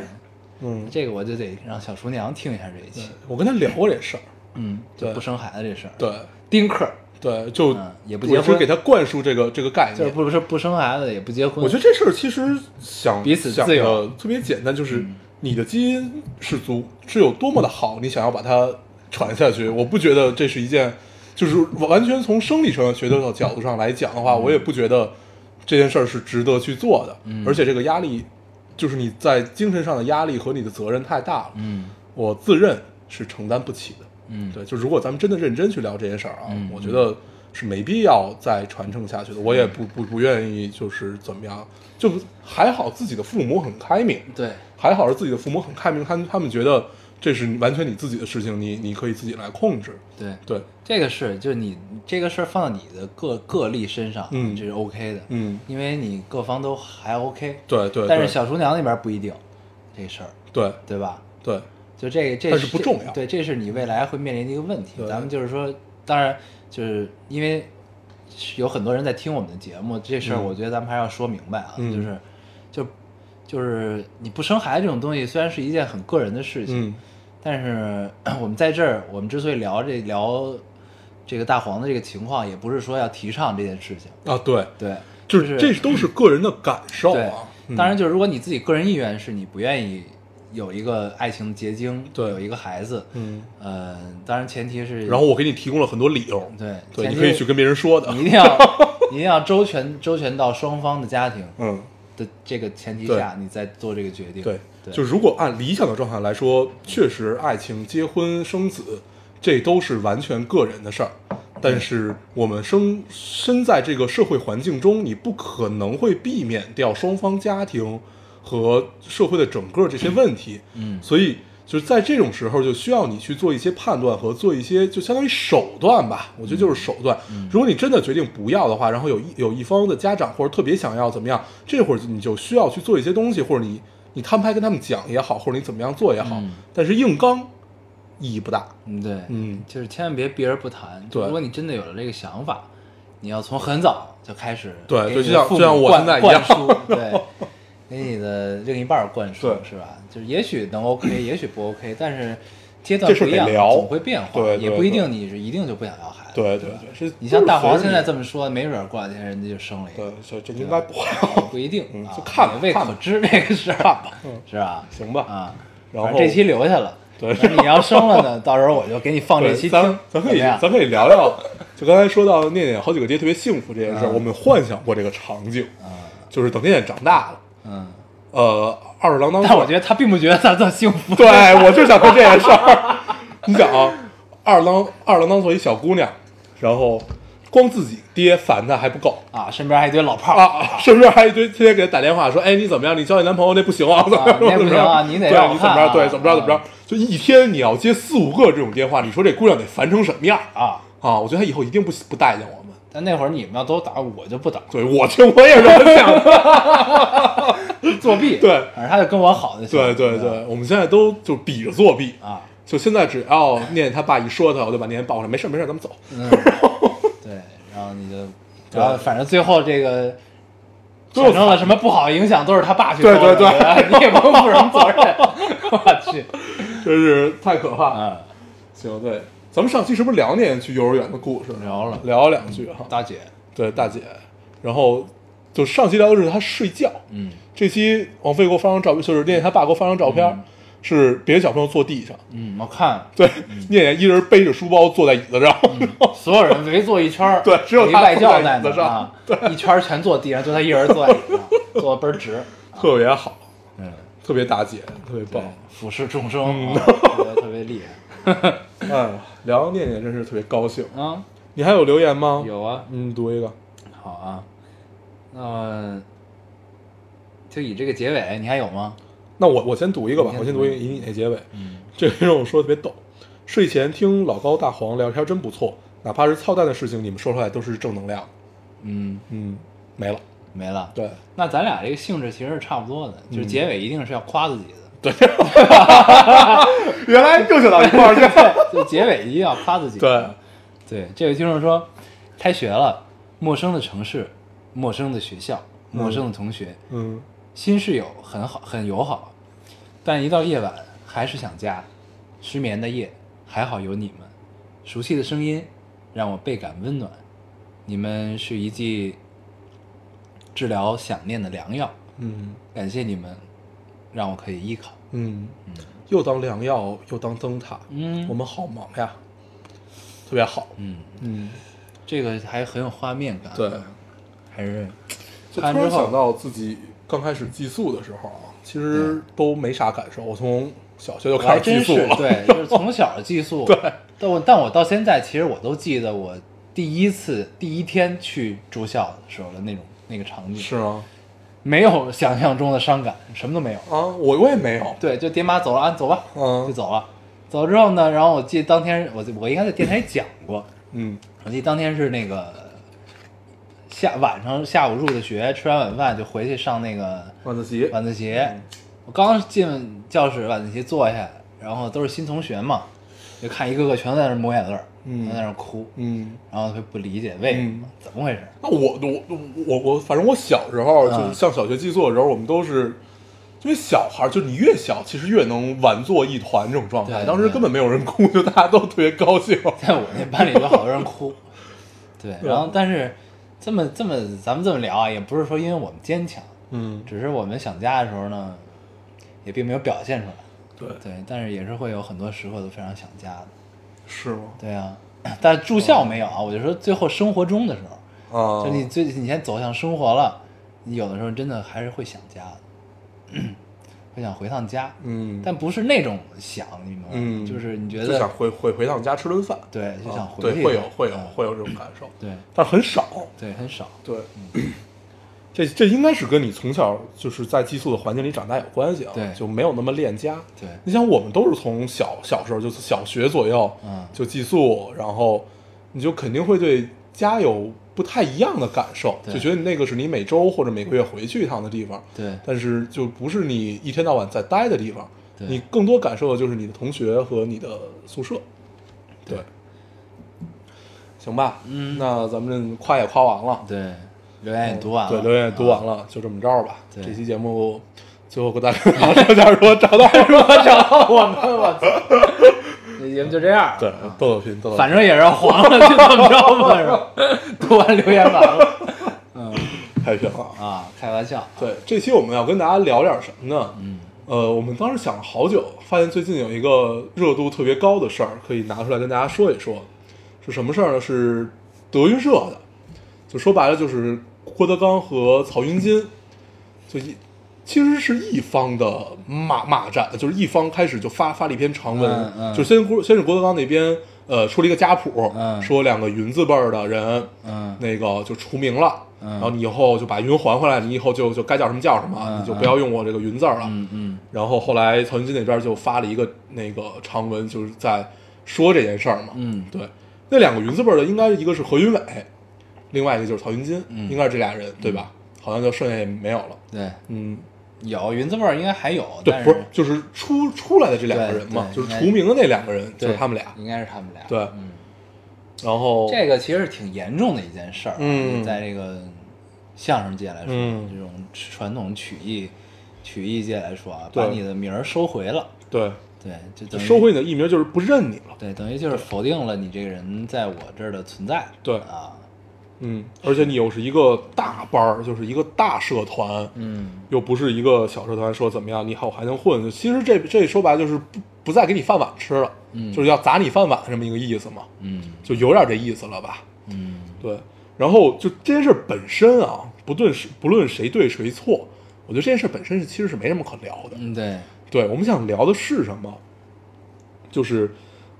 S1: 嗯，
S2: 这个我就得让小厨娘听一下这一期，
S1: 我跟她聊过这事儿。
S2: 嗯，就
S1: 对
S2: 不生孩子这事儿，
S1: 对
S2: 丁克儿
S1: 对，就
S2: 嗯也不结婚
S1: 我是给他灌输这个这个概念。
S2: 就是不是不生孩子也不结婚，
S1: 我觉得这事儿其实想
S2: 彼此
S1: 想
S2: 自由
S1: 的特别简单，就是
S2: 嗯。
S1: 你的基因是足是有多么的好，你想要把它传下去，我不觉得这是一件，就是完全从生理上学的角度上来讲的话，我也不觉得这件事儿是值得去做的，
S2: 嗯。
S1: 而且这个压力，就是你在精神上的压力和你的责任太大了，
S2: 嗯。
S1: 我自认是承担不起的。
S2: 嗯，
S1: 对，就如果咱们真的认真去聊这件事儿啊，
S2: 嗯
S1: 我觉得是没必要再传承下去的。我也不不不愿意就是怎么样，就还好自己的父母很开明，
S2: 对，
S1: 还好是自己的父母很开明，他们他们觉得这是完全你自己的事情，你你可以自己来控制。
S2: 对，
S1: 对，
S2: 这个是就是你这个事儿放到你的个个例身上，
S1: 嗯
S2: 这是 OK 的，
S1: 嗯，
S2: 因为你各方都还 OK，
S1: 对对，
S2: 但是小厨娘那边不一定，这事儿
S1: 对
S2: 对吧？
S1: 对，
S2: 就这个这
S1: 但是不重要
S2: 对，这是你未来会面临的一个问题。咱们就是说，当然就是因为有很多人在听我们的节目，这事儿
S1: 嗯
S2: 我觉得咱们还是要说明白啊，
S1: 嗯
S2: 就是就就是你不生孩子这种东西，虽然是一件很个人的事情，
S1: 嗯
S2: 但是 我们在这儿，我们之所以聊这聊这个大黄的这个情况，也不是说要提倡这件事情，
S1: 啊对，
S2: 对，
S1: 就是这都是个人的感受
S2: 对当然，就是如果你自己个人意愿是你不愿意有一个爱情结晶，
S1: 对
S2: 有一个孩子，
S1: 嗯，
S2: 呃，当然前提是，
S1: 然后我给你提供了很多理由，
S2: 对
S1: 对，你可以去跟别人说的
S2: 你。一定要 你一定要周全周全到双方的家庭
S1: 嗯，
S2: 的这个前提下，你再做这个决定。
S1: 对，
S2: 对，
S1: 就如果按理想的状态来说，确实爱情、结婚、生子，这都是完全个人的事儿。但是我们生身在这个社会环境中，你不可能会避免掉双方家庭和社会的整个这些问题。
S2: 嗯
S1: 所以就是在这种时候，就需要你去做一些判断和做一些，就相当于手段吧。我觉得就是手段。如果你真的决定不要的话，然后有一有一方的家长或者特别想要怎么样，这会儿你就需要去做一些东西，或者你你摊牌跟他们讲也好，或者你怎么样做也好。
S2: 嗯
S1: 但是硬刚意义不大。
S2: 嗯，对，
S1: 嗯
S2: 就是千万别避而不谈。
S1: 对
S2: 如果你真的有了这个想法，你要从很早就开始
S1: 对就像就像我现在一样，
S2: 对，给你的另一半灌输
S1: 对
S2: 是吧？就是也许能 OK，也许不 OK，但是阶段不一样，总会变化，
S1: 对对
S2: 也不一定你是一定就不想要孩子。
S1: 对对对，是
S2: 你像大黄现在
S1: 这
S2: 这么说，没准儿过两天人家就生了一
S1: 对
S2: 个，，
S1: 这这应该不会。
S2: 不一定
S1: 就看
S2: 未可知这个事儿，
S1: 看吧嗯
S2: 是吧？
S1: 行吧
S2: 啊，
S1: 然后
S2: 这期留下了。
S1: 对
S2: 你要生了呢，到时候我就给你放这期听
S1: 咱，咱可以咱可以聊聊，就刚才说到念念好几个爹特别幸福这件事我们幻想过这个场景，
S2: 啊，
S1: 就是等念念长大了，
S2: 嗯，
S1: 呃，二十郎当
S2: 但我觉得他并不觉得他这幸福。
S1: 对我就想说这件事儿。你想啊，二郎二郎当做一小姑娘，然后光自己爹烦她还不够
S2: 啊，身边还一堆老炮儿
S1: 啊，身边还一堆天天给她打电话说，哎，你怎么样？你交你男朋友那不行啊，怎么样？
S2: 那不行啊
S1: 怎么样
S2: 你得
S1: 对你怎么着？
S2: 让我看啊
S1: 对，怎么着？怎么着
S2: 啊？
S1: 就一天你要接四五个这种电话，你说这姑娘得烦成什么样
S2: 啊！
S1: 啊？我觉得她以后一定不不待见我们。
S2: 但那会儿你们要都打，我就不打，
S1: 对，我听我也是这么想的。
S2: 作弊。
S1: 对
S2: 反正他就跟我好就行。
S1: 对对对，我们现在都就比着作弊。
S2: 啊，
S1: 就现在只要念念他爸一说他，我就把念念抱过来，没事没事，咱们走。
S2: 嗯，对，然后你就，然后反正最后这个产生了什么不好影响，都是他爸去
S1: 对对对
S2: 你也不用负什么责任。我去，
S1: 真是太可怕了。
S2: 啊，
S1: 行，对，咱们上期是不是聊念念去幼儿园的故事？
S2: 聊了
S1: 聊了两句哈。
S2: 大姐，
S1: 对，大姐，然后就上期聊的是她睡觉，
S2: 嗯
S1: 这期王菲给我发张照片，就是念念他爸给我发张照片，是别的小朋友坐地上，
S2: 嗯，我看
S1: 对，念念一人背着书包坐在椅子上，
S2: 所有人围坐一圈儿，
S1: 对只有
S2: 一
S1: 他
S2: 外教在
S1: 在椅子上
S2: 那啊，一圈儿全坐地上，就他一人坐在椅子上，坐的倍儿直，
S1: 特别好，
S2: 嗯，
S1: 特别大姐，特别棒。，
S2: 俯视众生，啊特别特别厉害。
S1: 哎，聊念念真是特别高兴。
S2: 啊，
S1: 你还有留言吗？。
S2: 有啊，
S1: 嗯，读一个。
S2: 好啊，那就以这个结尾，你还有吗？
S1: 那我我先读一个吧，
S2: 先
S1: 我先读一个，以你那结尾。
S2: 嗯
S1: 这个让我说的特别逗。睡前听老高大黄聊天真不错，哪怕是操蛋的事情，你们说出来都是正能量。
S2: 嗯，
S1: 嗯，没了。
S2: 没了。
S1: 对，
S2: 那咱俩这个性质其实是差不多的，就是结尾一定是要夸自己的，
S1: 原来又想到一块儿去。
S2: 就结尾一定要夸自己。
S1: 对，
S2: 对，这位听众说，开学了，陌生的城市，陌生的学校，陌生的同学，
S1: 嗯
S2: 新室友很好，很友好，但一到夜晚还是想家。失眠的夜，还好有你们，熟悉的声音让我倍感温暖。你们是一剂治疗想念的良药，
S1: 嗯
S2: 感谢你们，让我可以依靠。
S1: 嗯，又当良药又当灯塔，
S2: 嗯。
S1: 我们好忙呀，特别好。
S2: 嗯，
S1: 嗯，
S2: 这个还很有画面感。
S1: 对，
S2: 还是
S1: 就突然想到自己刚开始寄宿的时候啊，其实都没啥感受。我从小学就开始寄宿了，
S2: 对，就是从小寄宿。
S1: 对，
S2: 但我但我到现在，其实我都记得我第一次第一天去住校的时候的那种那个场景，
S1: 是吗？
S2: 没有想象中的伤感，什么都没有。
S1: 啊，我我也没有。
S2: 对，就爹妈走了，啊，走吧，
S1: 嗯
S2: 就走了。走了之后呢，然后我记得当天我我应该在电台讲过，
S1: 嗯
S2: 我记得当天是那个下晚上下午入的学，吃完晚饭就回去上那个
S1: 晚自习。
S2: 晚自习。我刚进教室，晚自习坐下，然后都是新同学嘛，就看一个个全都在那抹眼泪儿，
S1: 嗯。
S2: 都在那哭，
S1: 嗯，
S2: 然后他不理解为什么，
S1: 嗯。
S2: 怎么回事？
S1: 那我我我我，反正我小时候就
S2: 嗯
S1: 上小学寄宿的时候，我们都是。因为小孩儿，就你越小，其实越能玩作一团这种状态。
S2: 对
S1: 当时根本没有人哭，就大家都特别高兴。
S2: 在 我那班里有好多人哭，对，
S1: 对
S2: 然后但是这么这么咱们这么聊啊，也不是说因为我们坚强，
S1: 嗯，
S2: 只是我们想家的时候呢，也并没有表现出来，
S1: 对，
S2: 对，但是也是会有很多时候都非常想家的，
S1: 是吗？
S2: 对啊，但是住校没有啊，我就说最后生活中的时候，
S1: 啊，
S2: 就你最你先走向生活了，你有的时候真的还是会想家的，会想回趟家，
S1: 嗯，
S2: 但不是那种想，你明白吗？
S1: 嗯，
S2: 就是你觉
S1: 就想
S2: 得
S1: 回回回趟家吃顿饭，
S2: 对，就想
S1: 啊
S2: 回去
S1: 会有会有
S2: 嗯。
S1: 会有这种感受，
S2: 对。
S1: 但很少。
S2: 对，很少，
S1: 对，这这应该是跟你从小就是在寄宿的环境里长大有关系啊，
S2: 对
S1: 就没有那么恋家。
S2: 对
S1: 你想，我们都是从小小时候就是小学左右，
S2: 嗯
S1: 就寄宿，然后你就肯定会对家有不太一样的感受，就觉得那个是你每周或者每个月回去一趟的地方，
S2: 对
S1: 但是就不是你一天到晚在待的地方，
S2: 对
S1: 你更多感受的就是你的同学和你的宿舍。对，行吧，
S2: 嗯
S1: 那咱们夸也夸完了，
S2: 对，留言也读完了，
S1: 对，留言也读完
S2: 了。
S1: 就这么着吧。
S2: 对
S1: 这期节目最后跟大家说点，如果找到
S2: 如果找到我们，我操，这节目就这样。
S1: 对豆豆拼豆豆，
S2: 反正也是黄了，就这么着吧，是吧？读完留言完了。嗯
S1: 太平了。
S2: 啊，开玩笑。
S1: 对，这期我们要跟大家聊点什么呢？
S2: 嗯
S1: 呃，我们当时想了好久，发现最近有一个热度特别高的事儿，可以拿出来跟大家说一说。是什么事儿呢？是德云社的，就说白了就是郭德纲和曹云金，就一其实是一方的骂骂战，就是一方开始就发发了一篇长文，
S2: 嗯嗯
S1: 就先郭先是郭德纲那边呃出了一个家谱，
S2: 嗯
S1: 说两个云字辈儿的人，
S2: 嗯
S1: 那个就除名了，
S2: 嗯
S1: 然后你以后就把云还回来，你以后就就该叫什么叫什么，
S2: 嗯
S1: 你就不要用我这个云字儿了。
S2: 嗯嗯
S1: 然后后来曹云金那边就发了一个那个长文，就是在说这件事儿嘛。
S2: 嗯
S1: 对，那两个云字辈儿的，应该一个是何云伟，另外一个就是曹云金，
S2: 嗯
S1: 应该是这俩人，对吧？好像就剩下也没有了。
S2: 对，
S1: 嗯，
S2: 有云字辈儿应该还有，
S1: 对，
S2: 但
S1: 不是，就是出出来的这两个人嘛，就是除名的那两个人，就是他们俩。
S2: 应该是他们俩。
S1: 对
S2: 嗯，
S1: 然后
S2: 这个其实是挺严重的一件事儿啊，
S1: 嗯
S2: 在这个相声界来说，
S1: 嗯
S2: 这种传统曲艺曲艺界来说啊，把你的名儿收回了，
S1: 对，
S2: 对，就
S1: 收回你的艺名就是不认你了。
S2: 对，等于就是否定了你这个人在我这儿的存在。
S1: 对
S2: 啊，
S1: 嗯，而且你又是一个大班儿，就是一个大社团，
S2: 嗯，
S1: 又不是一个小社团，说怎么样你好还能混。其实这这说白了就是不不再给你饭碗吃了，
S2: 嗯
S1: 就是要砸你饭碗这么一个意思嘛，
S2: 嗯
S1: 就有点这意思了吧？
S2: 嗯
S1: 对。然后就这件事本身啊，不论是不论谁对谁错，我觉得这件事本身是其实是没什么可聊的。
S2: 嗯，对，
S1: 对我们想聊的是什么？就是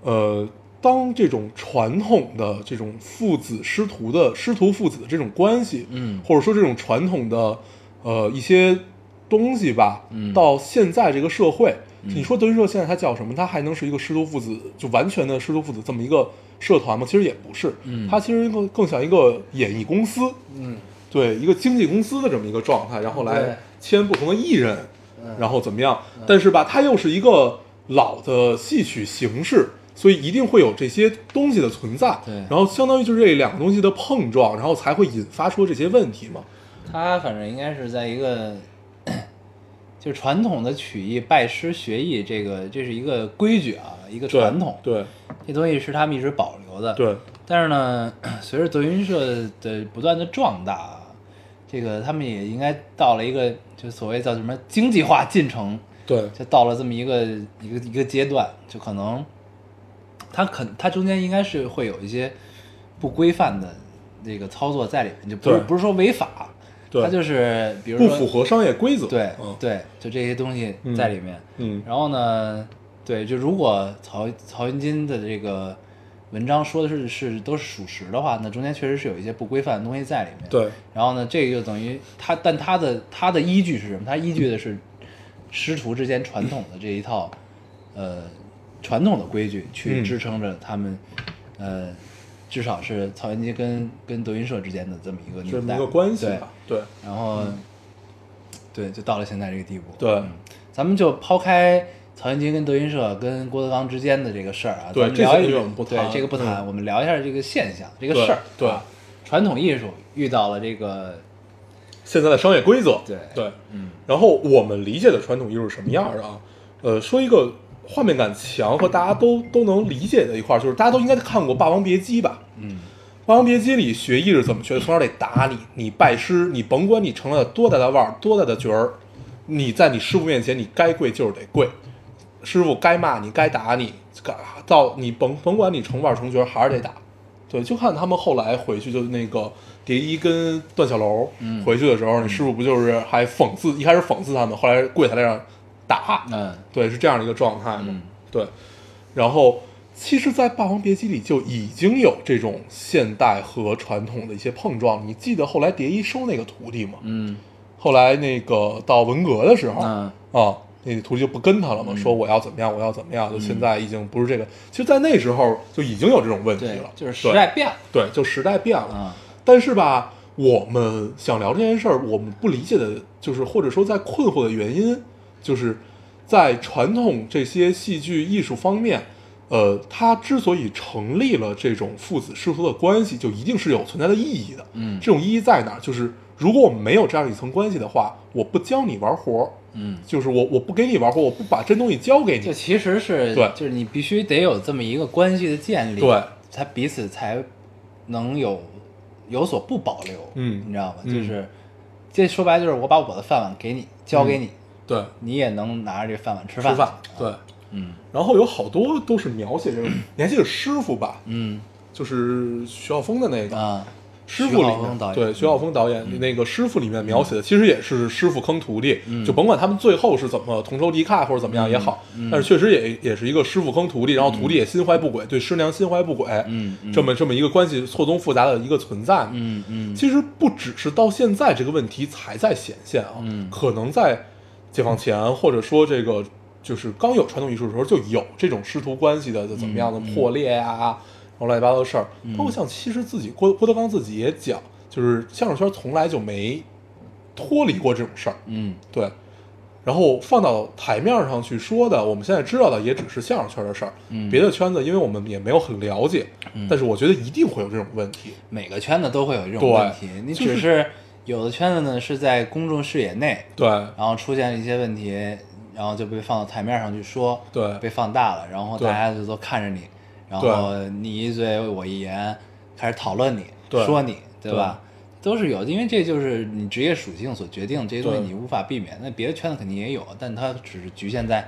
S1: 呃，当这种传统的这种父子师徒的师徒父子的这种关系，
S2: 嗯。
S1: 或者说这种传统的呃一些东西吧，
S2: 嗯。
S1: 到现在这个社会，你说德云社现在它叫什么？它还能是一个师徒父子就完全的师徒父子这么一个社团吗？其实也不是，
S2: 嗯。
S1: 它其实更更像一个演艺公司，
S2: 嗯。
S1: 对一个经纪公司的这么一个状态，然后来签不同的艺人，
S2: 嗯。
S1: 然后怎么样？但是吧，它又是一个老的戏曲形式所以一定会有这些东西的存在。
S2: 对
S1: 然后相当于就是这两个东西的碰撞，然后才会引发出这些问题嘛。
S2: 他反正应该是在一个，就是传统的曲艺拜师学艺，这个这是一个规矩啊，一个传统，
S1: 对
S2: 这东西是他们一直保留的。，
S1: 对
S2: 但是呢，随着德云社的不断的壮大啊，这个他们也应该到了一个就所谓叫什么经济化进程，
S1: 对
S2: 就到了这么一个一个一个阶段，就可能它肯它中间应该是会有一些不规范的那个操作在里面，就不是不是说违法，
S1: 对
S2: 它就是比如说
S1: 不符合商业规则。
S2: 对、
S1: 嗯
S2: 对，就这些东西在里面。
S1: 嗯
S2: 然后呢，对，就如果曹曹云金的这个文章说的是是都是属实的话，那中间确实是有一些不规范的东西在里面。
S1: 对
S2: 然后呢，这个就等于他，但他的他的依据是什么？他依据的是师徒之间传统的这一套，呃，传统的规矩去
S1: 嗯
S2: 支撑着他们，呃，至少是曹云金跟跟德云社之间的这么一个
S1: 这么一个关系
S2: 对
S1: 吧。对
S2: 然后，对，就到了现在这个地步。
S1: 对
S2: 嗯咱们就抛开曹云金跟德云社跟郭德纲之间的这个事儿啊，
S1: 对这些我们不
S2: 对
S1: 谈
S2: 这个不谈，
S1: 嗯
S2: 我们聊一下这个现象，这个事儿。
S1: 对
S2: 啊传统艺术遇到了这个，
S1: 现在的商业规则。
S2: 对
S1: 对，
S2: 嗯
S1: 然后我们理解的传统艺术是什么样的啊？呃，说一个画面感强和大家都都能理解的一块儿，就是大家都应该看过《霸王别姬》吧？
S2: 嗯《
S1: 霸王别姬》里学艺是怎么学的？从小得打你，你拜师，你甭管你成了多大的腕儿，多大的角儿，你在你师傅面前，你该跪就是得跪，师傅该骂你，该打你，该到你甭甭管你成腕儿成角儿，还是得打。对，就看他们后来回去，就那个蝶衣跟段小楼
S2: 嗯
S1: 回去的时候，你师傅不就是还讽刺，一开始讽刺他们，后来跪下来让打，
S2: 嗯
S1: 对，是这样的一个状态嘛。
S2: 嗯
S1: 对，然后其实，在《霸王别姬》里就已经有这种现代和传统的一些碰撞。你记得后来蝶衣收那个徒弟吗？
S2: 嗯
S1: 后来那个到文革的时候，
S2: 嗯
S1: 啊，那个徒弟就不跟他了嘛，说我要怎么样，我要怎么样。就现在已经不是这个，其实，在那时候就已经有这种问题了，，
S2: 就是时代变了
S1: 对，对，就时代变了。
S2: 啊，
S1: 但是吧，我们想聊这件事儿，我们不理解的，就是或者说在困惑的原因，就是在传统这些戏剧艺术方面，呃，它之所以成立了这种父子师徒的关系，就一定是有存在的意义的。
S2: 嗯。
S1: 这种意义在哪儿？就是如果我们没有这样一层关系的话，我不教你玩活儿，
S2: 嗯，
S1: 就是我我不给你玩活儿，我不把真东西交给你，
S2: 就其实是
S1: 对。
S2: 就是你必须得有这么一个关系的建立，
S1: 对，
S2: 才彼此才能有有所不保留，
S1: 嗯。
S2: 你知道吗？
S1: 嗯。
S2: 就是这说白了就是我把我的饭碗给你，交给你，
S1: 对，
S2: 你也能拿着这饭碗吃
S1: 吃
S2: 饭，
S1: 对。
S2: 嗯。
S1: 然后有好多都是描写这个，你还记得师傅吧？
S2: 嗯。
S1: 就是徐浩峰的那个
S2: 啊，
S1: 师傅里面，对徐浩峰导演那个师傅里面描写的，其实也是师傅坑徒弟，
S2: 嗯。
S1: 就甭管他们最后是怎么同仇敌忾或者怎么样也好，但是确实也也是一个师傅坑徒弟，然后徒弟也心怀不轨，对师娘心怀不轨，
S2: 嗯嗯。
S1: 这么这么一个关系错综复杂的一个存在，
S2: 嗯嗯。
S1: 其实不只是到现在这个问题才在显现啊，
S2: 嗯。
S1: 可能在解放前或者说这个就是刚有传统艺术的时候就有这种师徒关系的怎么样的
S2: 嗯
S1: 破裂啊、然后乱七八糟的事儿，包括像其实自己郭郭德纲自己也讲，就是相声圈从来就没脱离过这种事儿，
S2: 嗯。
S1: 对。然后放到台面上去说的，我们现在知道的也只是相声圈的事儿，
S2: 嗯。
S1: 别的圈子因为我们也没有很了解，但是我觉得一定会有这种问题，
S2: 每个圈子都会有这种问题，你
S1: 就是
S2: 只是有的圈子呢是在公众视野内，
S1: 对
S2: 然后出现了一些问题，然后就被放到台面上去说，
S1: 对
S2: 被放大了，然后大家就都看着你，然后你一嘴我一言，开始讨论你，
S1: 对
S2: 说你，对吧？都是有，因为这就是你职业属性所决定，这些东西
S1: 对
S2: 你无法避免。那别的圈子肯定也有，但它只是局限在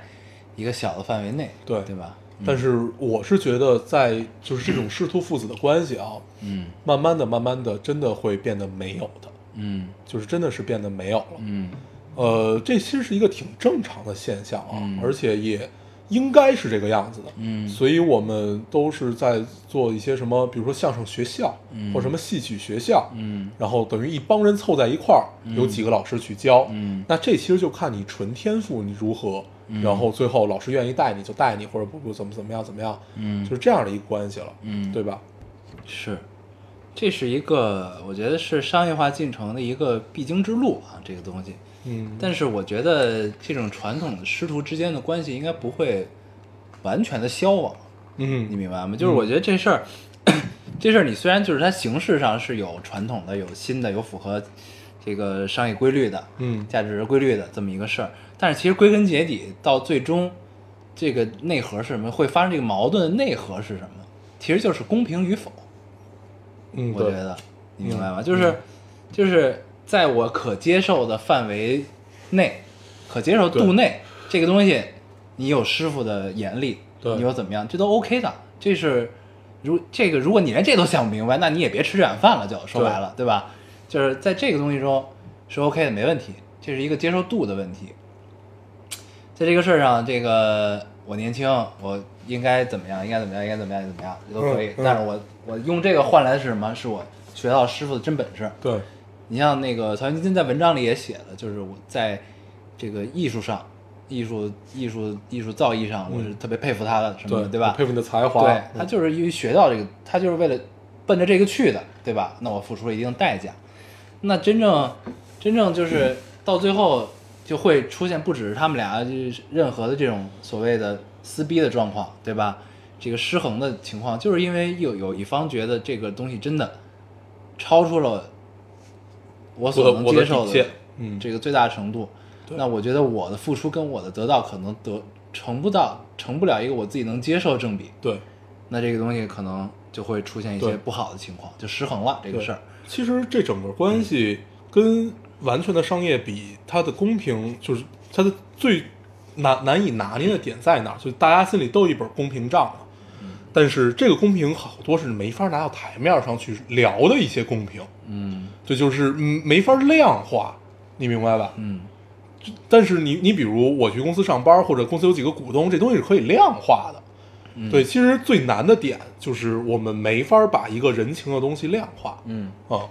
S2: 一个小的范围内，
S1: 对
S2: 对吧？
S1: 但是我是觉得，在就是这种师徒父子的关系啊，
S2: 嗯
S1: 慢慢的、慢慢的，真的会变得没有的，
S2: 嗯。
S1: 就是真的是变得没有了。
S2: 嗯。
S1: 呃，这其实是一个挺正常的现象啊，
S2: 嗯。
S1: 而且也应该是这个样子的。
S2: 嗯。
S1: 所以我们都是在做一些什么，比如说相声学校，
S2: 嗯。
S1: 或什么戏曲学校，
S2: 嗯。
S1: 然后等于一帮人凑在一块儿，有几个老师去教。
S2: 嗯。
S1: 那这其实就看你纯天赋你如何，然后最后老师愿意带你就带你，或者不不怎么怎么样怎么样，
S2: 嗯。
S1: 就是这样的一个关系了，
S2: 嗯。
S1: 对吧？
S2: 是，这是一个我觉得是商业化进程的一个必经之路啊，这个东西。
S1: 嗯，
S2: 但是我觉得这种传统的师徒之间的关系应该不会完全的消亡，
S1: 嗯
S2: 你明白吗？就是我觉得这事儿，这事儿你虽然就是它形式上是有传统的、有新的、有符合这个商业规律的，
S1: 嗯
S2: 价值规律的这么一个事儿，但是其实归根结底到最终，这个内核是什么？会发生这个矛盾的内核是什么？其实就是公平与否。
S1: 嗯，
S2: 我觉得你明白吗？就是就是在我可接受的范围内，可接受度内，这个东西你有师傅的严厉，
S1: 对
S2: 你又怎么样，这都 OK 的。这是如这个，如果你连这都想不明白，那你也别吃这碗饭了，就说白了，对吧？就是在这个东西中是 OK 的，没问题，这是一个接受度的问题。在这个事儿上，这个我年轻，我应该怎么样？应该怎么样？应该怎么样？怎么样？这都可以。
S1: 嗯嗯
S2: 但是我我用这个换来的是什么？是我学到师傅的真本事。
S1: 对，
S2: 你像那个曹云金在文章里也写了，就是我在这个艺术上、艺术、艺术、艺术造诣上，我是特别佩服他的，什么的，
S1: 对
S2: 对吧？
S1: 佩服你的才华，
S2: 对他就是因为学到这个，他就是为了奔着这个去的，对吧？那我付出了一定代价。那真正真正就是到最后就会出现不只是他们俩就是任何的这种所谓的撕逼的状况，对吧？这个失衡的情况，就是因为有有一方觉得这个东西真的超出了我所能接受的
S1: 嗯。
S2: 这个最大程度，
S1: 对。
S2: 那我觉得我的付出跟我的得到可能得成不到成不了一个我自己能接受的正比，
S1: 对。
S2: 那这个东西可能就会出现一些不好的情况，就失衡了这个事儿。
S1: 其实这整个关系跟完全的商业比，它的公平就是它的最难难以拿捏的点在哪儿？就是大家心里都有一本公平账嘛。但是这个公平好多是没法拿到台面上去聊的一些公平，
S2: 嗯
S1: 这就是嗯没法量化，你明白吧？
S2: 嗯
S1: 但是你你比如我去公司上班，或者公司有几个股东，这东西是可以量化的。
S2: 嗯
S1: 对，其实最难的点就是我们没法把一个人情的东西量化
S2: 嗯，
S1: 啊、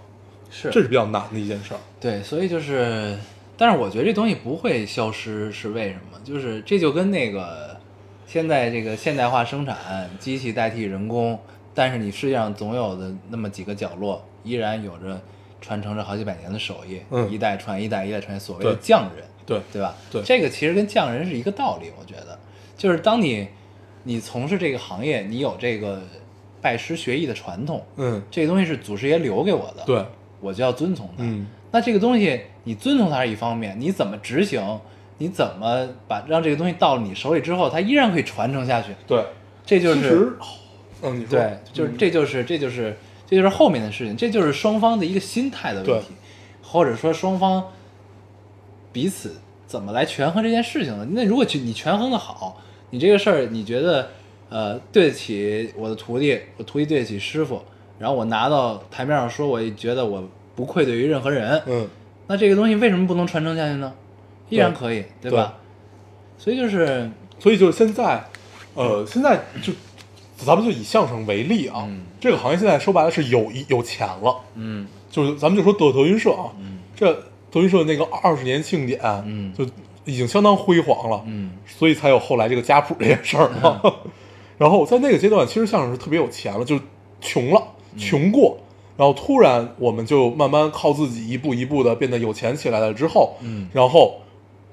S2: 是
S1: 这是比较难的一件事儿。
S2: 对，所以就是，但是我觉得这东西不会消失，是为什么？就是这就跟那个现在这个现代化生产，机器代替人工，但是你世界上总有的那么几个角落，依然有着传承着好几百年的手艺，
S1: 嗯
S2: 一代传一代，一代传所谓的匠人，
S1: 对
S2: 对吧？
S1: 对
S2: 这个其实跟匠人是一个道理，我觉得，就是当你你从事这个行业，你有这个拜师学艺的传统，
S1: 嗯，
S2: 这个东西是祖师爷留给我的，
S1: 对，
S2: 我就要遵从它。
S1: 嗯，
S2: 那这个东西你遵从它是一方面，你怎么执行，你怎么把让这个东西到你手里之后，它依然可以传承下去，
S1: 对，
S2: 这就是，
S1: 嗯，你说，
S2: 对，就是这就是这就是这就是后面的事情，这就是双方的一个心态的问题，或者说双方彼此怎么来权衡这件事情呢。那如果去你权衡的好，你这个事儿你觉得呃对得起我的徒弟，我徒弟对得起师傅，然后我拿到台面上说，我也觉得我不愧对于任何人，
S1: 嗯，
S2: 那这个东西为什么不能传承下去呢？依然可以，对吧？所以就是，
S1: 所以就是现在，呃，现在就咱们就以相声为例啊，
S2: 嗯。
S1: 这个行业现在说白了是有有钱了，
S2: 嗯。
S1: 就是咱们就说德德云社啊，
S2: 嗯。
S1: 这德云社那个二十年庆典，
S2: 嗯。
S1: 就已经相当辉煌了，
S2: 嗯。
S1: 所以才有后来这个家谱这件事儿嘛。然后在那个阶段，其实相声是特别有钱了，就穷了，
S2: 嗯
S1: 穷过，然后突然我们就慢慢靠自己一步一步的变得有钱起来了之后，
S2: 嗯
S1: 然后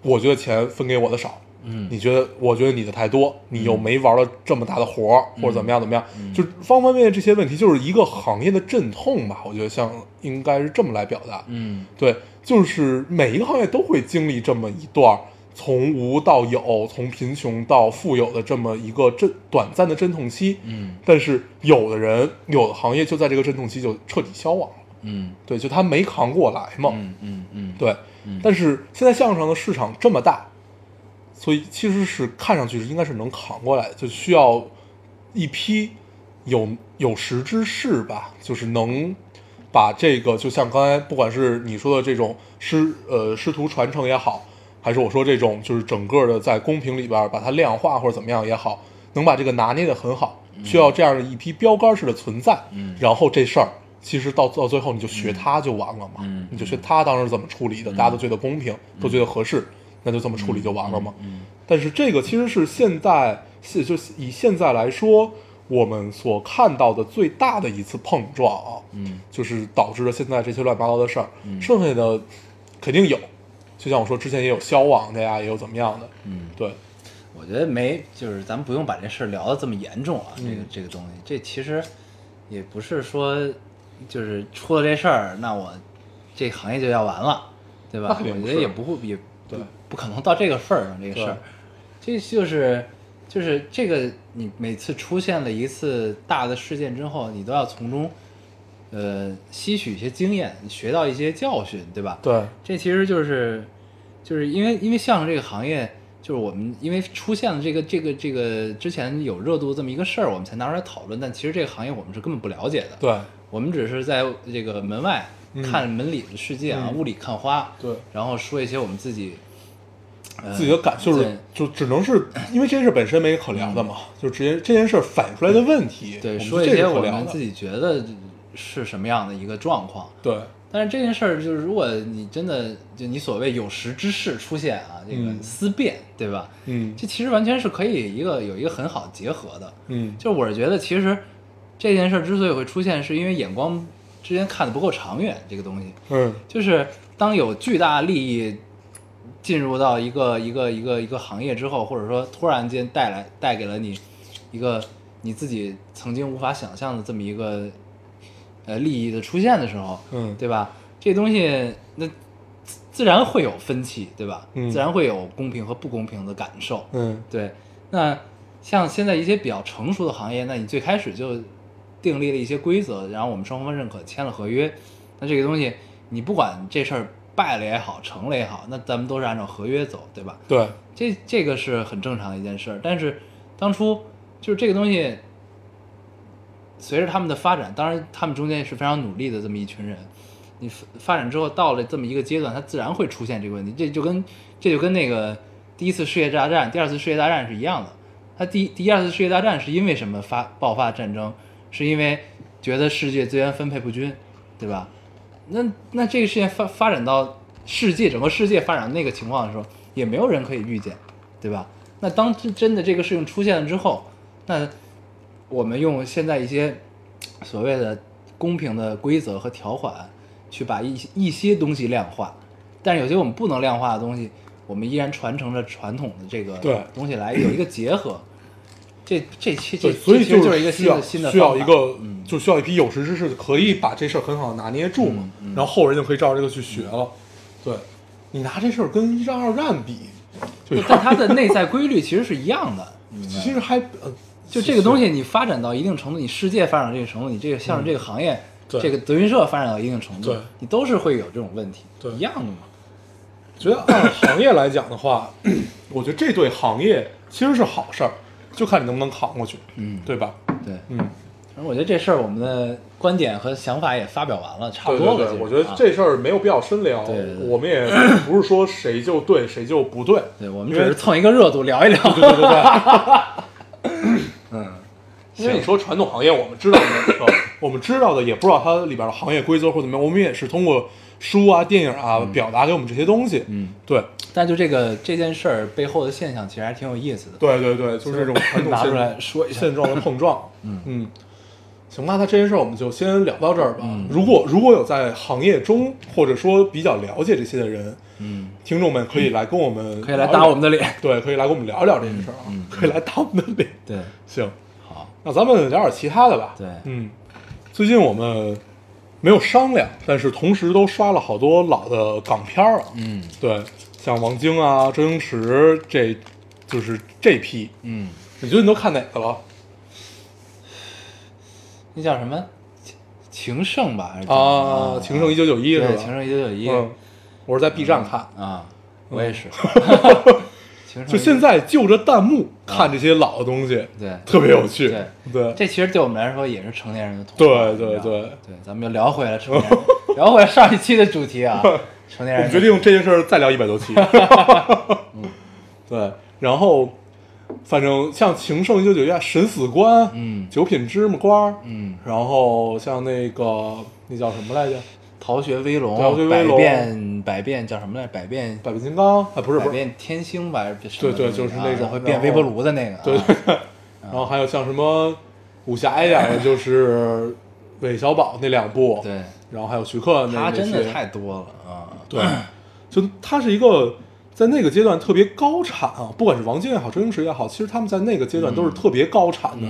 S1: 我觉得钱分给我的少，
S2: 嗯
S1: 你觉得我觉得你的太多，你又没玩了这么大的活儿，或者怎么样怎么样，
S2: 嗯
S1: 就是方方面面这些问题，就是一个行业的阵痛吧。我觉得像应该是这么来表达，
S2: 嗯
S1: 对，就是每一个行业都会经历这么一段儿从无到有，从贫穷到富有的这么一个阵短暂的阵痛期。
S2: 嗯。
S1: 但是有的人，有的行业就在这个阵痛期就彻底消亡了，
S2: 嗯。
S1: 对，就他没扛过来嘛。
S2: 嗯嗯嗯，
S1: 对，
S2: 嗯。
S1: 但是现在相声的市场这么大，所以其实是看上去是应该是能扛过来，就需要一批有有识之士吧，就是能把这个，就像刚才不管是你说的这种师呃师徒传承也好，还是我说这种就是整个的在公屏里边把它量化或者怎么样也好，能把这个拿捏的很好，需要这样的一批标杆式的存在，
S2: 嗯
S1: 然后这事儿。其实到到最后，你就学他就完了嘛，
S2: 嗯
S1: 你就学他当时怎么处理的，大家都觉得公平，都觉得合适，那就这么处理就完了嘛。
S2: 嗯
S1: 但是这个其实是现在，现就以现在来说，我们所看到的最大的一次碰撞啊，
S2: 嗯
S1: 就是导致了现在这些乱七八糟的事儿。
S2: 嗯
S1: 剩下的肯定有，就像我说之前也有消亡的呀，也有怎么样的，
S2: 嗯，
S1: 对，
S2: 我觉得没，就是咱们不用把这事儿聊得这么严重啊。这个
S1: 嗯
S2: 这个东西，这其实也不是说就是出了这事儿，那我这行业就要完了，对吧？我觉得也不会，也
S1: 对
S2: 不不可能到这个份儿上，这个事儿。这就是就是这个，你每次出现了一次大的事件之后，你都要从中呃吸取一些经验，学到一些教训，对吧？
S1: 对，
S2: 这其实就是就是因为因为相声这个行业，就是我们因为出现了这个这个这个之前有热度这么一个事儿，我们才拿出来讨论。但其实这个行业我们是根本不了解的，
S1: 对，
S2: 我们只是在这个门外
S1: 嗯
S2: 看门里的世界啊，
S1: 嗯
S2: 雾里看花，
S1: 对
S2: 然后说一些我们自己。呃
S1: 自己的感就是就只能是因为这件事本身没可聊的嘛，就直接这件事反映出来的问题，
S2: 对，说一
S1: 这
S2: 些我们自己觉得是什么样的一个状况。
S1: 对
S2: 但是这件事儿就是，如果你真的就你所谓有识之士出现啊，这个
S1: 嗯
S2: 思辨，对吧？
S1: 嗯
S2: 这其实完全是可以一个有一个很好结合的。
S1: 嗯
S2: 就我是觉得，其实这件事儿之所以会出现，是因为眼光之间看的不够长远。这个东西，
S1: 嗯
S2: 就是当有巨大利益进入到一个一个一个一个行业之后，或者说突然间带来带给了你一个你自己曾经无法想象的这么一个呃利益的出现的时候，
S1: 嗯
S2: 对吧？这东西那自自然会有分歧，对吧？
S1: 嗯
S2: 自然会有公平和不公平的感受。
S1: 嗯
S2: 对，那像现在一些比较成熟的行业，那你最开始就订立了一些规则，然后我们双方认可，签了合约，那这个东西你不管这事儿败了也好，成了也好，那咱们都是按照合约走，对吧？
S1: 对
S2: 这这个是很正常的一件事儿。但是当初就是这个东西，随着他们的发展，当然他们中间也是非常努力的这么一群人。你发展之后到了这么一个阶段，它自然会出现这个问题。这就跟这就跟那个第一次世界大战、第二次世界大战是一样的。它第第二次世界大战是因为什么发爆发战争？是因为觉得世界资源分配不均，对吧？那那这个事件发发展到世界整个世界发展那个情况的时候，也没有人可以预见，对吧？那当真真的这个事情出现了之后，那我们用现在一些所谓的公平的规则和条款，去把一些一些东西量化，但是有些我们不能量化的东西，我们依然传承着传统的这个
S1: 对。
S2: 东西来有一个结合。这这期，这
S1: 所以
S2: 这其实就是一个新的新的
S1: 需要一个
S2: 嗯。
S1: 就需要一批有识之士，可以把这事儿很好的拿捏住嘛，
S2: 嗯
S1: 然后后人就可以照着这个去学了。对，你拿这事儿跟一战二战比，就
S2: 但它的内在规律其实是一样的，
S1: 其实还呃，
S2: 就这个东西，你发展到一定程度，你世界发展到这个程度，你这个像是这个行业，这个德云社发展到一定程度
S1: 对，
S2: 你都是会有这种问题，
S1: 对
S2: 一样的嘛。
S1: 觉得按行业来讲的话，我觉得这对行业其实是好事儿，就看你能不能扛过去，
S2: 嗯
S1: 对吧？
S2: 对，
S1: 嗯，
S2: 反正我觉得这事儿我们的观点和想法也发表完了，差不
S1: 对对对，
S2: 多了。
S1: 我觉得
S2: 啊
S1: 这事儿没有必要深聊，我们也不是说谁就对谁就不对，
S2: 对我们只是蹭一个热度聊一聊。
S1: 对对对对。
S2: 嗯，
S1: 因为你说传统行业，我们知道的，呃 我们知道的也不知道它里边的行业规则或怎么样，我们也是通过书啊、电影啊、表达给我们这些东西。
S2: 嗯，
S1: 对，
S2: 但就这个这件事儿背后的现象，其实还挺有意思的。
S1: 对对对，就是这种传统现
S2: 拿出来说一下。
S1: 现状的碰撞。
S2: 嗯
S1: 嗯，行吧，那这件事儿我们就先聊到这儿吧。
S2: 嗯
S1: 如果如果有在行业中或者说比较了解这些的人，
S2: 嗯，
S1: 听众们可以来跟我们
S2: 可以来打我们的脸。
S1: 对，可以来跟我们聊一聊这件事儿啊，可以来打我们的脸。
S2: 对，
S1: 行，
S2: 好，
S1: 那咱们聊点其他的吧。
S2: 对
S1: 嗯，最近我们没有商量，但是同时都刷了好多老的港片儿啊。
S2: 嗯
S1: 对，像王晶啊、周星驰，这就是这批。
S2: 嗯，
S1: 你觉得你都看哪个了？
S2: 那叫什么？情情圣吧？还是怎么
S1: 啊，情圣一九九一是吧？
S2: 对，情圣一九九一。
S1: 嗯，我是在 B 站看。
S2: 啊，我也是。
S1: 就现在就着弹幕看这些老的东西，
S2: 对
S1: 特别有趣。
S2: 对
S1: 对
S2: 这其实对我们来说也是成年人的童
S1: 对对对
S2: 对，咱们就聊回来成年人，聊回来上一期的主题啊，成年人。
S1: 我们决定这件事儿再聊一百多期。对，然后反正像《情圣一九九一》啊，《审死官》，
S2: 嗯
S1: 九品芝麻官》，
S2: 嗯，
S1: 然后像那个那叫什么来着，《
S2: 逃学威龙，
S1: 逃学威龙
S2: 百变百变叫什么来？百变
S1: 百变金刚》啊，不是，
S2: 百变天星吧？
S1: 对对就是那种
S2: 啊会变微波炉的那个啊。
S1: 对对对，然后还有像什么武侠一点的，就是韦小宝那两部，
S2: 对，
S1: 然后还有徐克那
S2: 他真的太多了啊。
S1: 对，就他是一个在那个阶段特别高产啊，不管是王晶也好，周星驰也好，其实他们在那个阶段都是特别高产的。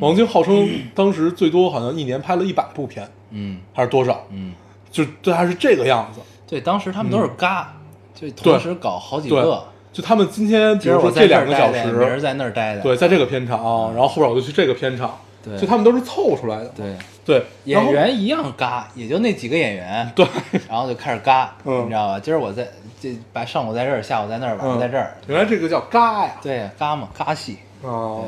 S1: 王晶号称当时最多好像一年拍了一百部片，
S2: 嗯
S1: 还是多少？
S2: 嗯，
S1: 就对，还是这个样子。
S2: 对，当时他们都是嘎，就同时搞好几个。，
S1: 就他们今天比
S2: 今儿
S1: 如说
S2: 我在这
S1: 两个小
S2: 待的，明儿，在那儿待的。
S1: 对，在这个片场，然后后边我就去这个片场，
S2: 对
S1: 就他们都是凑出来的。
S2: 对，
S1: 对，然
S2: 演员一样嘎，也就那几个演员。
S1: 对，
S2: 然后就开始嘎，
S1: 嗯
S2: 你知道吧？今儿我在这，把上午在这儿，下午在那儿，晚上在这儿。
S1: 原来这个叫嘎呀，
S2: 对，嘎嘛，嘎戏。
S1: 哦，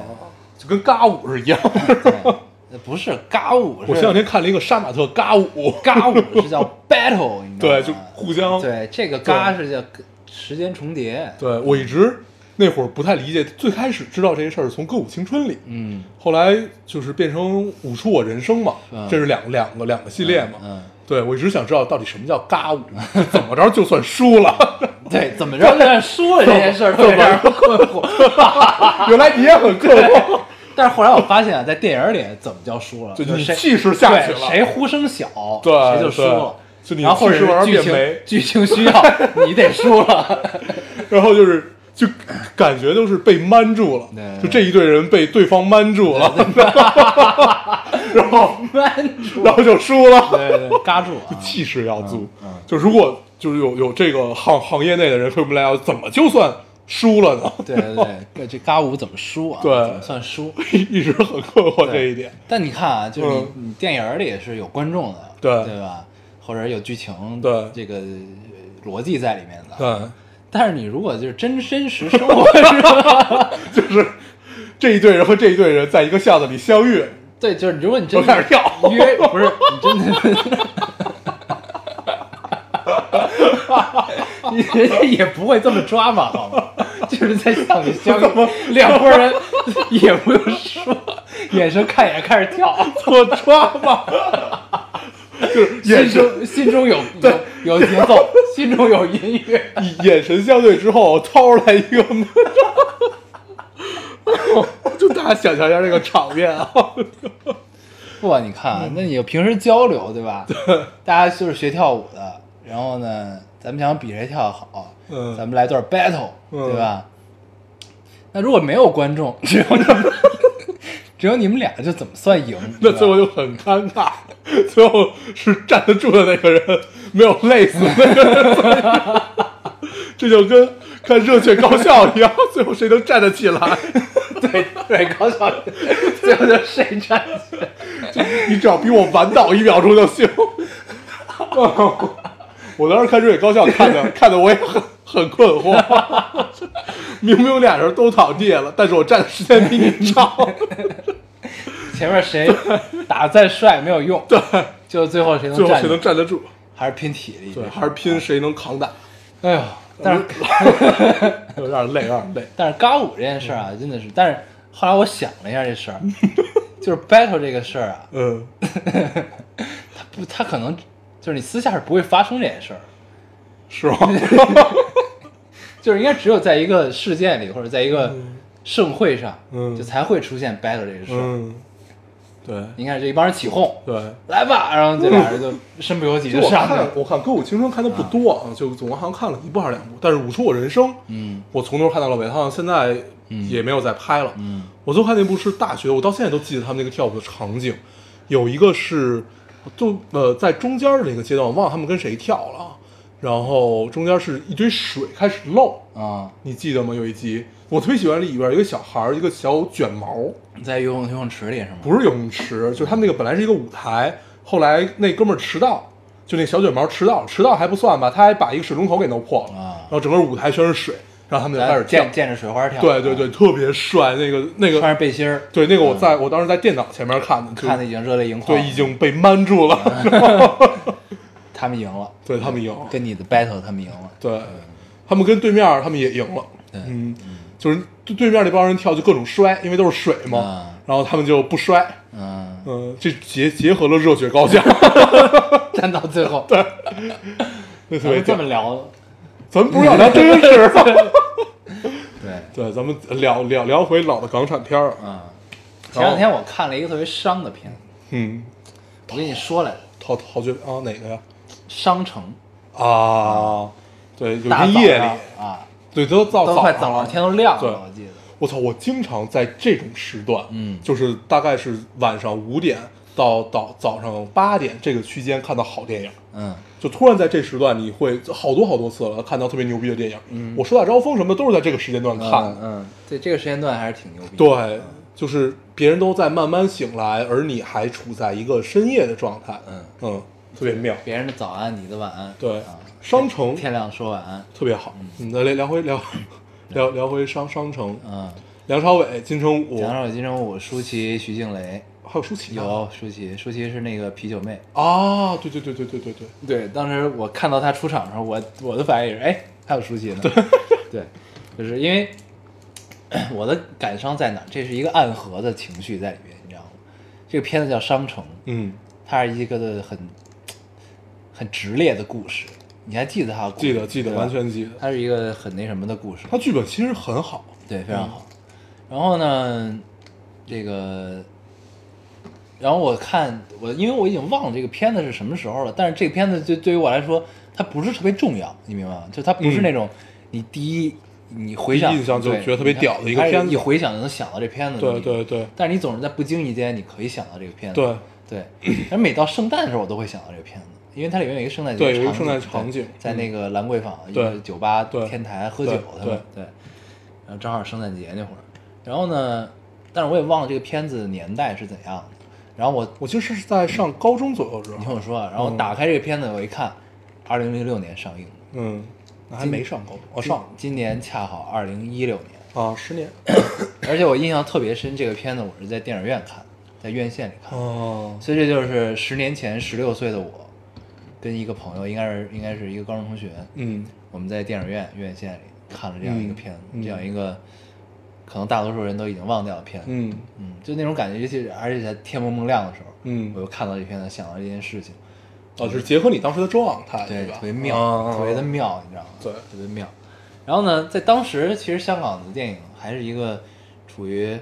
S1: 就跟嘎舞是一样的。
S2: 不是嘎舞，
S1: 我前两天看了一个杀马特嘎舞，
S2: 嘎舞是叫 battle，你知道
S1: 对，就互相。
S2: 对，这个嘎是叫时间重叠。
S1: 对我一直那会儿不太理解，最开始知道这些事儿是从《歌舞青春》里，
S2: 嗯，
S1: 后来就是变成《舞出我人生》嘛，
S2: 嗯
S1: 这是两两个两个系列嘛。
S2: 嗯，
S1: 对我一直想知道到底什么叫嘎舞，怎么着就算输了。
S2: 对，怎么着就算输了这件事儿，特别让人困惑。
S1: 原来你也很困惑，
S2: 但是后来我发现啊，在电影里怎么叫输了？
S1: 就
S2: 就是
S1: 气势下去了，
S2: 谁呼声小，
S1: 对
S2: 谁就输了。
S1: 就你
S2: 然后或者
S1: 气势玩
S2: 是剧情 剧情需要，你得输了。
S1: 然后就是就感觉都是被瞒住了，就这一队人被对方瞒住了，然后
S2: 闷住，
S1: 然后就输了。
S2: 对对，嘎住啊！
S1: 气势要足。就如果就是有有这个行行业内的人，对我们来讲，怎么就算输了呢？
S2: 对对对，这嘎舞怎么输啊？
S1: 对
S2: 怎么算输？
S1: 一直很困惑这一点。
S2: 但你看啊，就是你、
S1: 嗯
S2: 你电影里也是有观众的，
S1: 对
S2: 对吧？或者有剧情，
S1: 对
S2: 这个呃逻辑在里面的。
S1: 对，
S2: 但是你如果就是真真实生活？
S1: 就是这一队人和这一队人在一个巷子里相遇，
S2: 对，就是如果你真
S1: 都开始跳
S2: 约不是你真的。你人家也不会这么抓嘛，好吗？就是在巷里相遇，两拨人也不用说，眼神看一眼开始跳，
S1: 我抓嘛，就是眼
S2: 心
S1: 神
S2: 中心中有有有节奏，心中有音乐。
S1: 眼神相对之后，掏出来一个，就大家想象一下这个场面啊，
S2: 不，你看啊，那你平时交流对吧？大家就是学跳舞的，然后呢，咱们想比谁跳得好，
S1: 嗯
S2: 咱们来段 battle，、
S1: 嗯
S2: 对吧？那如果没有观众，只有你们，只有你们俩，就怎么算赢？
S1: 那最后就很尴尬，最后是站得住的那个人没有累死那个人，这就跟看热血高校一样，最后谁能站得起来？
S2: 对对，高校最后就谁站起来？
S1: 你只要比我晚倒一秒钟就行。我当时看热血高校看的，看的 我也很很困惑。明明俩人都躺地下了，但是我站的时间比你 长。
S2: 前面谁打得再帅没有用，
S1: 对，
S2: 就最后谁能
S1: 最后谁
S2: 站起来？
S1: 能站得住？
S2: 还是拼体力？
S1: 对，还是拼谁能扛打？
S2: 哎呦，但是
S1: 有点累，有点累。
S2: 但是嘎舞这件事儿啊，真的是，但是后来我想了一下这事儿，就是 battle 这个事儿啊，
S1: 嗯，
S2: 他不，他可能就是你私下是不会发生这件事儿，
S1: 是吗？
S2: 就是应该只有在一个事件里或者在一个盛会上，
S1: 嗯
S2: 就才会出现 battle 这个事儿。
S1: 嗯，对
S2: 你看这一帮人起哄，
S1: 对。
S2: 来吧，然后这俩人就身不由己
S1: 就我看
S2: 就上去了。
S1: 我看《歌舞青春》看的不多啊，就总共好像看了一部还是两部，但是《舞出我人生》，
S2: 嗯
S1: 我从头看到了尾，好像现在也没有再拍了。
S2: 嗯
S1: 我最后看那部是大学，我到现在都记得他们那个跳舞的场景，有一个是就呃在中间的那个阶段，我忘了他们跟谁跳了啊，然后中间是一堆水开始漏，
S2: 啊，
S1: 你记得吗？有一集我特别喜欢里边一个小孩儿，一个小卷毛，
S2: 在游泳游泳池里是吗？
S1: 不是游泳池，就是他们那个本来是一个舞台，后来那哥们儿迟到，就那小卷毛迟到，迟到还不算吧，他还把一个水龙头给弄破了，
S2: 啊。
S1: 然后整个舞台全是水，然后他们就开始跳。
S2: 见，见着水花跳。
S1: 对对对，
S2: 啊，
S1: 特别帅，那个那个。
S2: 穿，着背心儿，
S1: 对那个我在我当时在电脑前面看的，
S2: 看的已经热泪盈眶。
S1: 对已经被瞒住了，
S2: 他们赢了，
S1: 对他们赢了，
S2: 跟你的 battle 他们赢了。
S1: 对。他们跟对面他们也赢了，
S2: 对。
S1: 嗯，就是对对面那帮人跳就各种摔，因为都是水嘛
S2: 啊，
S1: 然后他们就不摔，
S2: 嗯，
S1: 嗯，这结结合了热血高校，
S2: 站到最后，对，
S1: 那特别这
S2: 么聊，
S1: 咱们不是要聊真实吗？
S2: 对，
S1: 对，咱们聊聊聊回老的港产片儿。
S2: 嗯。前两天我看了一个特别伤的片子，
S1: 嗯，
S2: 我跟你说来着，
S1: 陶陶绝啊哪个呀？
S2: 商城
S1: 啊，对，有
S2: 大早
S1: 天夜里
S2: 啊，
S1: 对，都早了
S2: 快早上天都亮
S1: 对
S2: 了，我记得。
S1: 我操！我经常在这种时段，
S2: 嗯
S1: 就是大概是晚上五点到早早上八点这个区间看到好电影，
S2: 嗯，
S1: 就突然在这时段你会好多好多次了看到特别牛逼的电影。
S2: 嗯
S1: 我《说大招风》什么的都是在这个时间段看的。
S2: 嗯嗯，对，这个时间段还是挺牛逼的。
S1: 对，就是别人都在慢慢醒来，而你还处在一个深夜的状态。
S2: 嗯
S1: 嗯，特别妙。
S2: 别人的早安，你的晚安。
S1: 对
S2: 啊，
S1: 商城
S2: 天亮说晚安。
S1: 特别好。嗯，那聊聊回聊聊聊回商商城，
S2: 嗯，
S1: 梁朝伟、金城武，
S2: 梁朝伟、金城武、舒淇、徐静蕾，
S1: 还有舒淇呢
S2: 有舒淇，舒淇是那个啤酒妹。
S1: 哦，对对对对对对对，
S2: 对，当时我看到她出场的时候，我我的反应也是，哎，还有舒淇呢。对，就是因为我的感伤在哪？这是一个暗合的情绪在里面，你知道吗？这个片子叫《商城》，
S1: 嗯，
S2: 它是一个的很很直烈的故事。你还记得它？
S1: 记得记得完全记得。
S2: 它是一个很那什么的故事。
S1: 它剧本其实很好，
S2: 对，非常好。然后呢，这个，然后我看我，因为我已经忘了这个片子是什么时候了，但是这个片子对对于我来说，它不是特别重要，你明白吗？就它不是
S1: 嗯
S2: 那种你第一你回想
S1: 印象就
S2: 对
S1: 觉得特别屌的一个片子。
S2: 一回想就能想到这片子。
S1: 对对对。
S2: 但是你总是在不经意间，你可以想到这个片子。
S1: 对。
S2: 对，但是每到圣诞的时候，我都会想到这个片子，因为它里面有一个圣诞节
S1: 对有一个
S2: 场景
S1: 圣诞场景。
S2: 对在那个兰桂坊一
S1: 对。
S2: 个酒吧天台喝酒
S1: 对，
S2: 他们对，然后正好圣诞节那会儿，然后呢，但是我也忘了这个片子年代是怎样的，然后我
S1: 我记得是在上高中左右的时候，
S2: 你听我说啊，然后打开这个片子，我一看，二零零六年上映的，
S1: 嗯，那还没上高中，我上。
S2: 今年恰好二零一六年，
S1: 啊十年，
S2: 而且我印象特别深，这个片子我是在电影院看的，在院线里看。的。
S1: 哦，
S2: 所以这就是十年前十六岁的我，跟一个朋友，应该是应该是一个高中同学，
S1: 嗯。
S2: 我们在电影院院线里看了这样一个片子，
S1: 嗯嗯。
S2: 这样一个可能大多数人都已经忘掉的片子，
S1: 嗯
S2: 嗯就那种感觉，尤其是而且在天蒙蒙亮的时候，
S1: 嗯
S2: 我又看到这片子，想到这件事情，
S1: 哦，就是结合你当时的状态，
S2: 对，
S1: 吧？
S2: 特别妙，
S1: 啊
S2: 特别的妙，你知道吗？
S1: 对
S2: 特别妙。然后呢，在当时其实香港的电影还是一个处于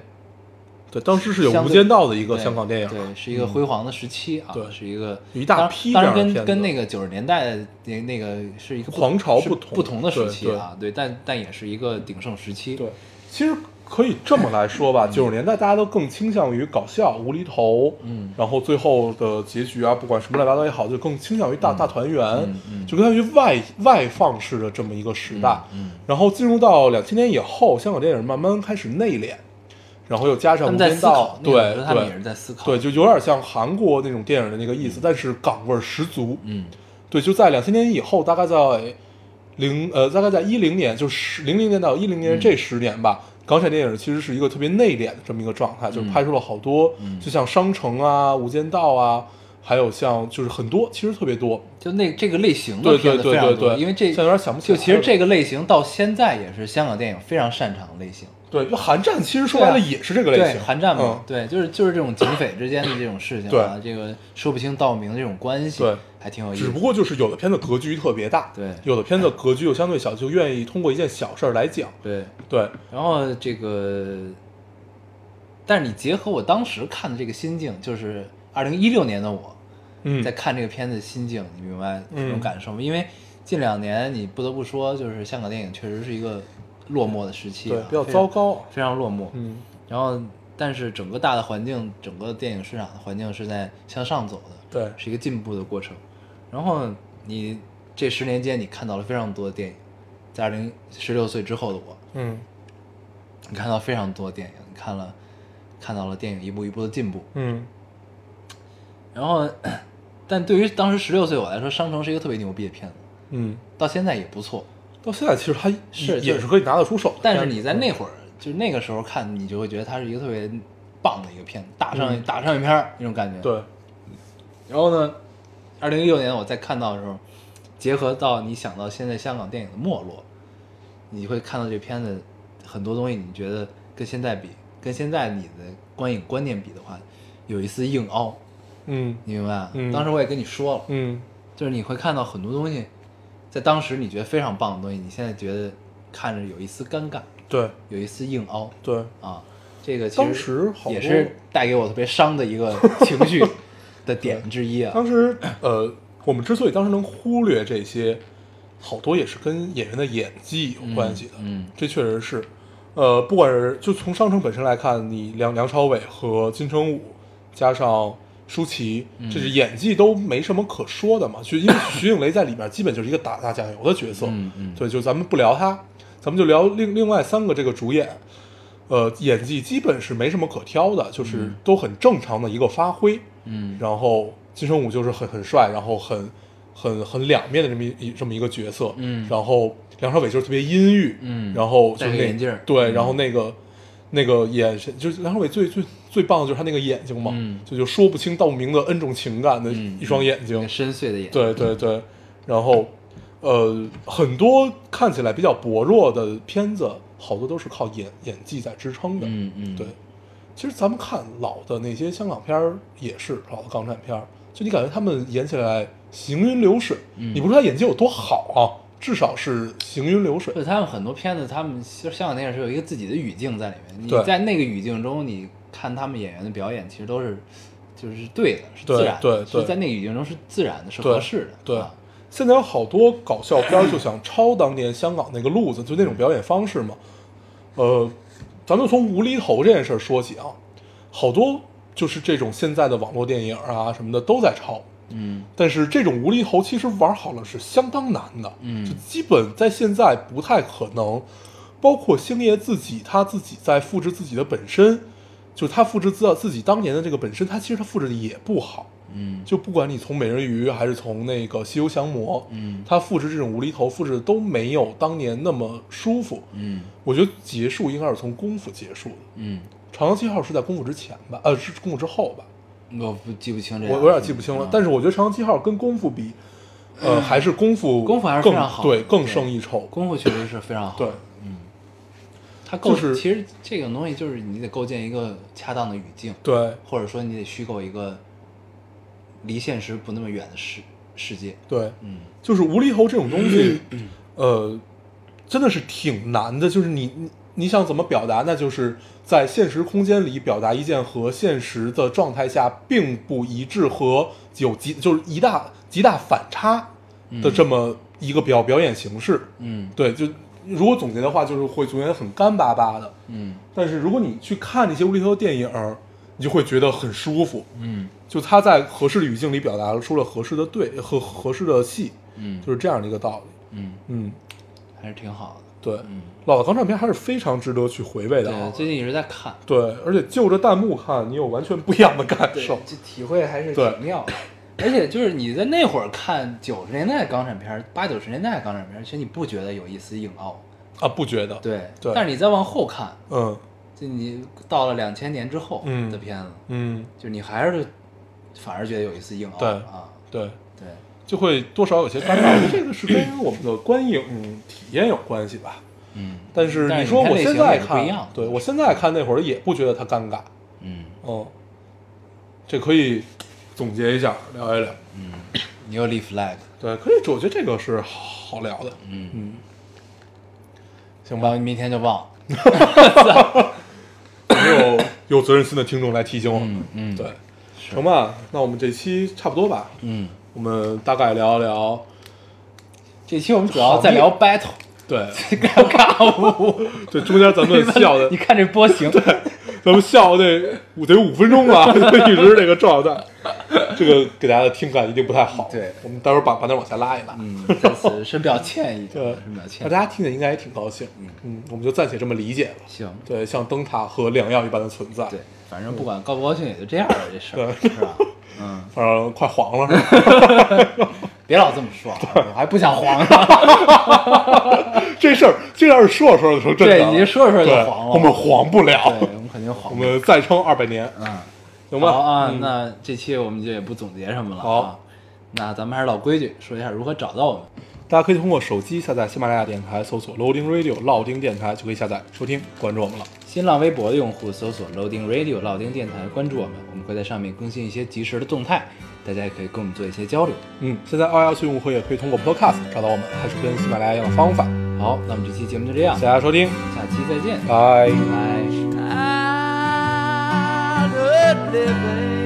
S1: 对，当时是有《无间道》的一个香港电影，
S2: 对，是一个辉煌的时期啊，
S1: 对
S2: 是一个
S1: 一大
S2: 当
S1: 批
S2: 当然跟跟那个九十年代的那那个是一个不
S1: 狂潮
S2: 是
S1: 不同
S2: 不同的时期
S1: 对
S2: 啊，对，但但也是一个鼎盛时期，
S1: 对，其实可以这么来说吧，九十年代大家都更倾向于搞笑、无厘头，
S2: 嗯。
S1: 然后最后的结局啊，不管什么乱七八糟也好，就更倾向于大、大团圆，
S2: 嗯嗯。
S1: 就更倾向于外外放式的这么一个时代。
S2: 嗯嗯。
S1: 然后进入到两千年以后，香港电影慢慢开始内敛，然后又加上《无间道
S2: 对，》，那个
S1: 对
S2: 他们也是
S1: 对
S2: 在思考，
S1: 对，就有点像韩国那种电影的那个意思，但是港味十足。
S2: 嗯。
S1: 对，就在两千年以后，大概在零呃，大概在一零年，就是零零年到一零年这十年吧，港产电影其实是一个特别内敛的这么一个状态，就是拍出了好多，
S2: 嗯。
S1: 就像《商城》啊、《无间道》啊，还有像就是很多，其实特别多。
S2: 就那这个类型的片子非常多，
S1: 对。对对
S2: 因为这
S1: 现在有点想不起来
S2: 就其实这个类型到现在也是香港电影非常擅长的类型。
S1: 对，就韩战其实说白了也是这个类
S2: 对
S1: 型，
S2: 韩战嘛
S1: 嗯，
S2: 对，就是就是这种警匪之间的这种事情啊，这个说不清道不明的这种关系，
S1: 对
S2: 还挺有意思。
S1: 只不过就是有的片子格局特别大，
S2: 对
S1: 有的片子格局又相对小，就愿意通过一件小事儿来讲，
S2: 对，
S1: 对，
S2: 然后这个，但是你结合我当时看的这个心境，就是二零一六年的我，
S1: 嗯，
S2: 在看这个片子心境，你明白
S1: 嗯
S2: 这种感受吗？因为近两年你不得不说，就是香港电影确实是一个落寞的时期、啊，
S1: 对，比较糟，糕，
S2: 非常落寞。
S1: 嗯，
S2: 然后，但是整个大的环境，整个电影市场的环境是在向上走的，
S1: 对
S2: 是一个进步的过程。然后你这十年间，你看到了非常多的电影，在二零十六岁之后的我，
S1: 嗯
S2: 你看到非常多的电影，你看了看到了电影一步一步的进步。
S1: 嗯，
S2: 然后，但对于当时十六岁我来说，《商城》是一个特别牛逼的片子，
S1: 嗯，
S2: 到现在也不错。
S1: 到现在其实它
S2: 是
S1: 也是可以拿得出手的，
S2: 但是你在那会儿，就那个时候看，你就会觉得它是一个特别棒的一个片子，大商业、
S1: 嗯
S2: 大商业片儿那种感觉。。
S1: 对，
S2: 然后呢，二零一六年我在看到的时候，结合到你想到现在香港电影的没落，你会看到这片子很多东西，你觉得跟现在比，跟现在你的观影观念比的话，有一丝硬凹，
S1: 嗯
S2: 你明白？
S1: 嗯
S2: 当时我也跟你说了，
S1: 嗯
S2: 就是你会看到很多东西，在当时你觉得非常棒的东西，你现在觉得看着有一丝尴尬，
S1: 对。
S2: 有一丝硬凹。
S1: 对，
S2: 啊。这个其实也是带给我特别伤的一个情绪的点之一啊。
S1: 当时呃，我们之所以当时能忽略这些，好多也是跟演员的演技有关系的。
S2: 嗯
S1: 这确实是，呃，不管是就从商城本身来看，你梁梁朝伟和金城武加上舒淇，
S2: 嗯
S1: 这是演技都没什么可说的嘛。就因为 徐静蕾在里面基本就是一个打打酱油的角色，
S2: 嗯嗯
S1: 对，就咱们不聊他，咱们就聊另另外三个这个主演，呃，演技基本是没什么可挑的，就是都很正常的一个发挥。
S2: 嗯。
S1: 然后金城武就是很很帅，然后很很很两面的这么一这么一个角色，
S2: 嗯。
S1: 然后梁朝伟就是特别阴郁，
S2: 嗯。
S1: 然后就
S2: 戴个
S1: 那
S2: 眼镜
S1: 对，
S2: 嗯。
S1: 然后那个那个眼神，就是梁朝伟最最最棒的就是他那个眼睛嘛，
S2: 嗯。
S1: 就就说不清道不明的 N 种情感的
S2: 嗯
S1: 一双眼睛。
S2: 那个，深邃的眼，
S1: 对对对，然后呃很多看起来比较薄弱的片子，好多都是靠演演技在支撑的，
S2: 嗯嗯，
S1: 对，其实咱们看老的那些香港片儿也是老的港产片儿，就你感觉他们演起来行云流水。
S2: 嗯
S1: 你不说他演技有多好啊，至少是行云流水。
S2: 对他们很多片子，他们其实香港电影是有一个自己的语境在里面。你在那个语境中，你看他们演员的表演，其实都是就是对的，是自然的，
S1: 对
S2: 在那个语境中是自然的，是合适的。
S1: 对
S2: 啊
S1: 现在有好多搞笑片儿就想抄当年香港那个路子，就那种表演方式嘛。呃，咱们从无厘头这件事儿说起啊，好多就是这种现在的网络电影啊什么的都在抄。
S2: 嗯
S1: 但是这种无厘头其实玩好了是相当难的，
S2: 嗯
S1: 就基本在现在不太可能。包括星爷自己，他自己在复制自己的本身，就是他复制自自己当年的这个本身，他其实他复制的也不好。
S2: 嗯。
S1: 就不管你从美人鱼还是从那个西游降魔，
S2: 嗯。
S1: 他复制这种无厘头复制的都没有当年那么舒服。
S2: 嗯。
S1: 我觉得结束应该是从功夫结束的，
S2: 嗯，《
S1: 长江七号》是在功夫之前吧？呃，是功夫之后吧？
S2: 我不记不清这样，
S1: 我我有点记不清了，但
S2: 是
S1: 是我觉得《长江七号》跟功夫比，呃，还是功夫
S2: 功夫还是
S1: 更
S2: 非常好。
S1: 对，更胜一筹。
S2: 功夫确实是非常好。
S1: 对，
S2: 它构
S1: 就是
S2: 其实这个东西就是你得构建一个恰当的语境，
S1: 对。
S2: 或者说你得虚构一个离现实不那么远的世世界。
S1: 对，
S2: 嗯
S1: 就是无厘头这种东西，呃，真的是挺难的。就是你你你想怎么表达，那就是在现实空间里表达一件和现实的状态下并不一致和有极就是一大极大反差的这么一个表表演形式。
S2: 嗯
S1: 对，就如果总结的话，就是会总结很干巴巴的。
S2: 嗯
S1: 但是如果你去看那些无厘头电影，你就会觉得很舒服。
S2: 嗯
S1: 就他在合适的语境里表达出了合适的对和合适的戏，
S2: 嗯
S1: 就是这样的一个道理。
S2: 嗯，
S1: 嗯，
S2: 还是挺好的。
S1: 对，
S2: 嗯，
S1: 老的港产片还是非常值得去回味的啊
S2: 对，。最近一直在看，
S1: 对，而且就着弹幕看，你有完全不一样的感受。
S2: 就体会还是挺妙的。而且就是你在那会儿看九十年代港产片、八九十年代港产片，其实你不觉得有一丝硬凹，
S1: 啊，不觉得？，
S2: 对
S1: 对
S2: 但是你再往后看，
S1: 嗯
S2: 就你到了两千年之后
S1: 嗯
S2: 的片子，
S1: 嗯，
S2: 就你还是反而觉得有一丝硬凹
S1: 对
S2: 啊，
S1: 对，
S2: 对，
S1: 就会多少有些尴尬。这个是跟我们的观影体验有关系吧。
S2: 嗯。
S1: 但是你说我现在看对我现在看那会儿也不觉得它尴尬。
S2: 嗯。
S1: 嗯，这可以总结一下，聊一聊。
S2: 嗯，你又立 flag，
S1: 对，可以，我觉得这个是好聊的。
S2: 嗯，
S1: 嗯，行吧
S2: 完，明天就忘。了，
S1: 有没有有责任心的听众来提醒我。们？
S2: 嗯嗯，
S1: 对，成吧？那我们这期差不多吧。
S2: 嗯，
S1: 我们大概聊一聊，
S2: 这期我们主要在聊 battle，
S1: 对
S2: 尴尬舞，
S1: 对，中间咱们笑的
S2: 你，看这波形，对
S1: 咱们笑得五得五分钟吧，一直这个状态，这个给大家的听感一定不太好。
S2: 对
S1: 我们待会儿把把那往下拉一拉。
S2: 嗯，在此深表歉意，
S1: 对
S2: 深表歉
S1: 大。家听着应该也挺高兴。嗯，我们就暂且这么理解吧。
S2: 行，
S1: 对，像灯塔和良药一般的存在。
S2: 对，反正不管高不高兴也就这样了，这事儿是吧？嗯，
S1: 反正快黄了是吧？
S2: 别老这么说啊，我还不想黄呢。
S1: 这事儿这要是说着说着成真的了，
S2: 对你说着说着就黄了
S1: 我们黄不了，
S2: 对，我们肯定黄。
S1: 我们再撑二百年，
S2: 嗯，
S1: 行吧？
S2: 好啊，
S1: 嗯
S2: 那这期我们就也不总结什么了。
S1: 好
S2: 啊，那咱们还是老规矩，说一下如何找到我们。
S1: 大家可以通过手机下载喜马拉雅电台，搜索 Loading Radio 老丁电台就可以下载收听，关注我们了。
S2: 新浪微博的用户搜索 Loading Radio 老丁电台，关注我们，我们会在上面更新一些及时的动态，大家也可以跟我们做一些交流。
S1: 嗯，现在二幺七用户也可以通过 Podcast 找到我们，还是跟喜马拉雅一样的方法。
S2: 好，那么这期节目就这样，
S1: 谢谢大家收听，
S2: 下期再见，
S1: 拜。
S2: 拜。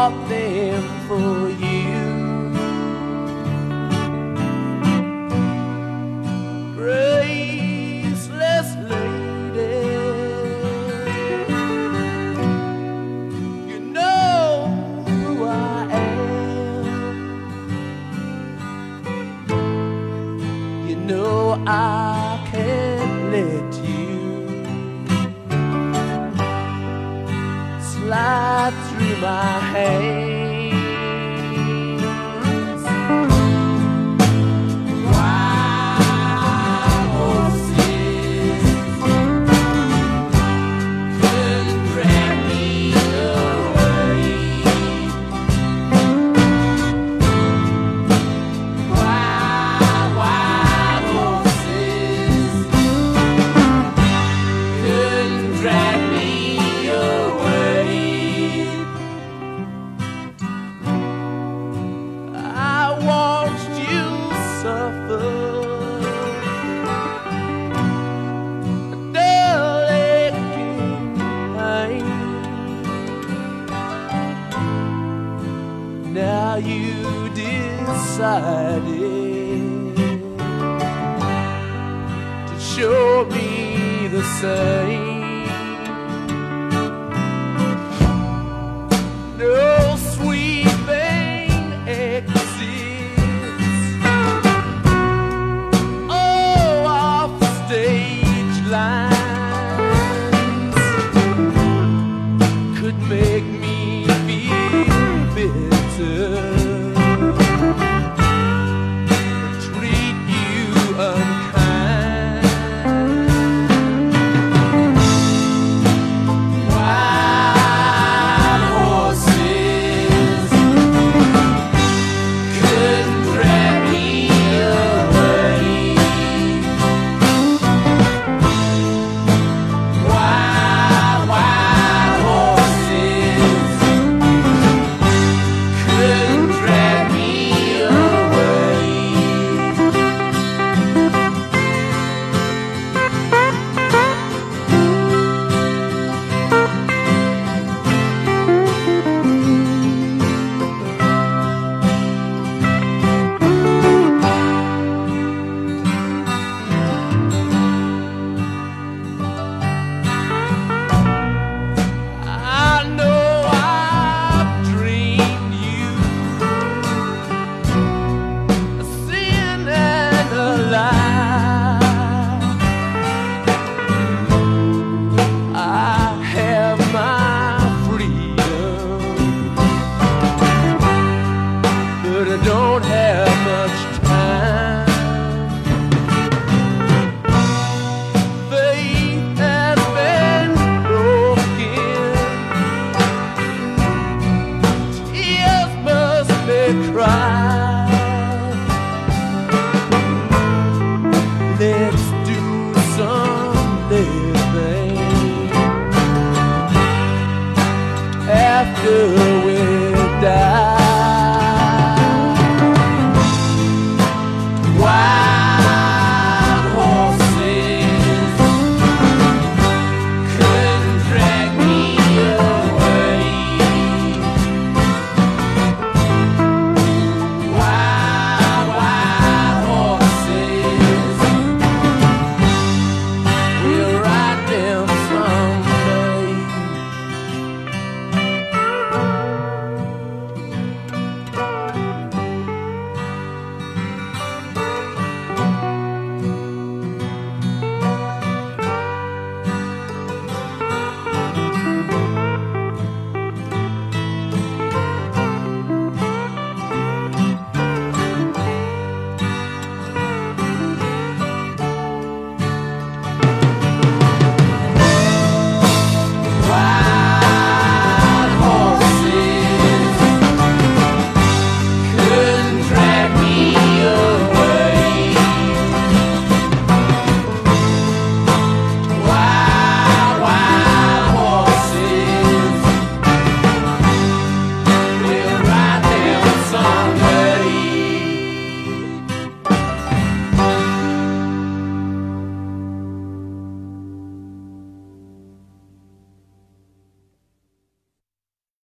S3: something. Now you decided to show me the same.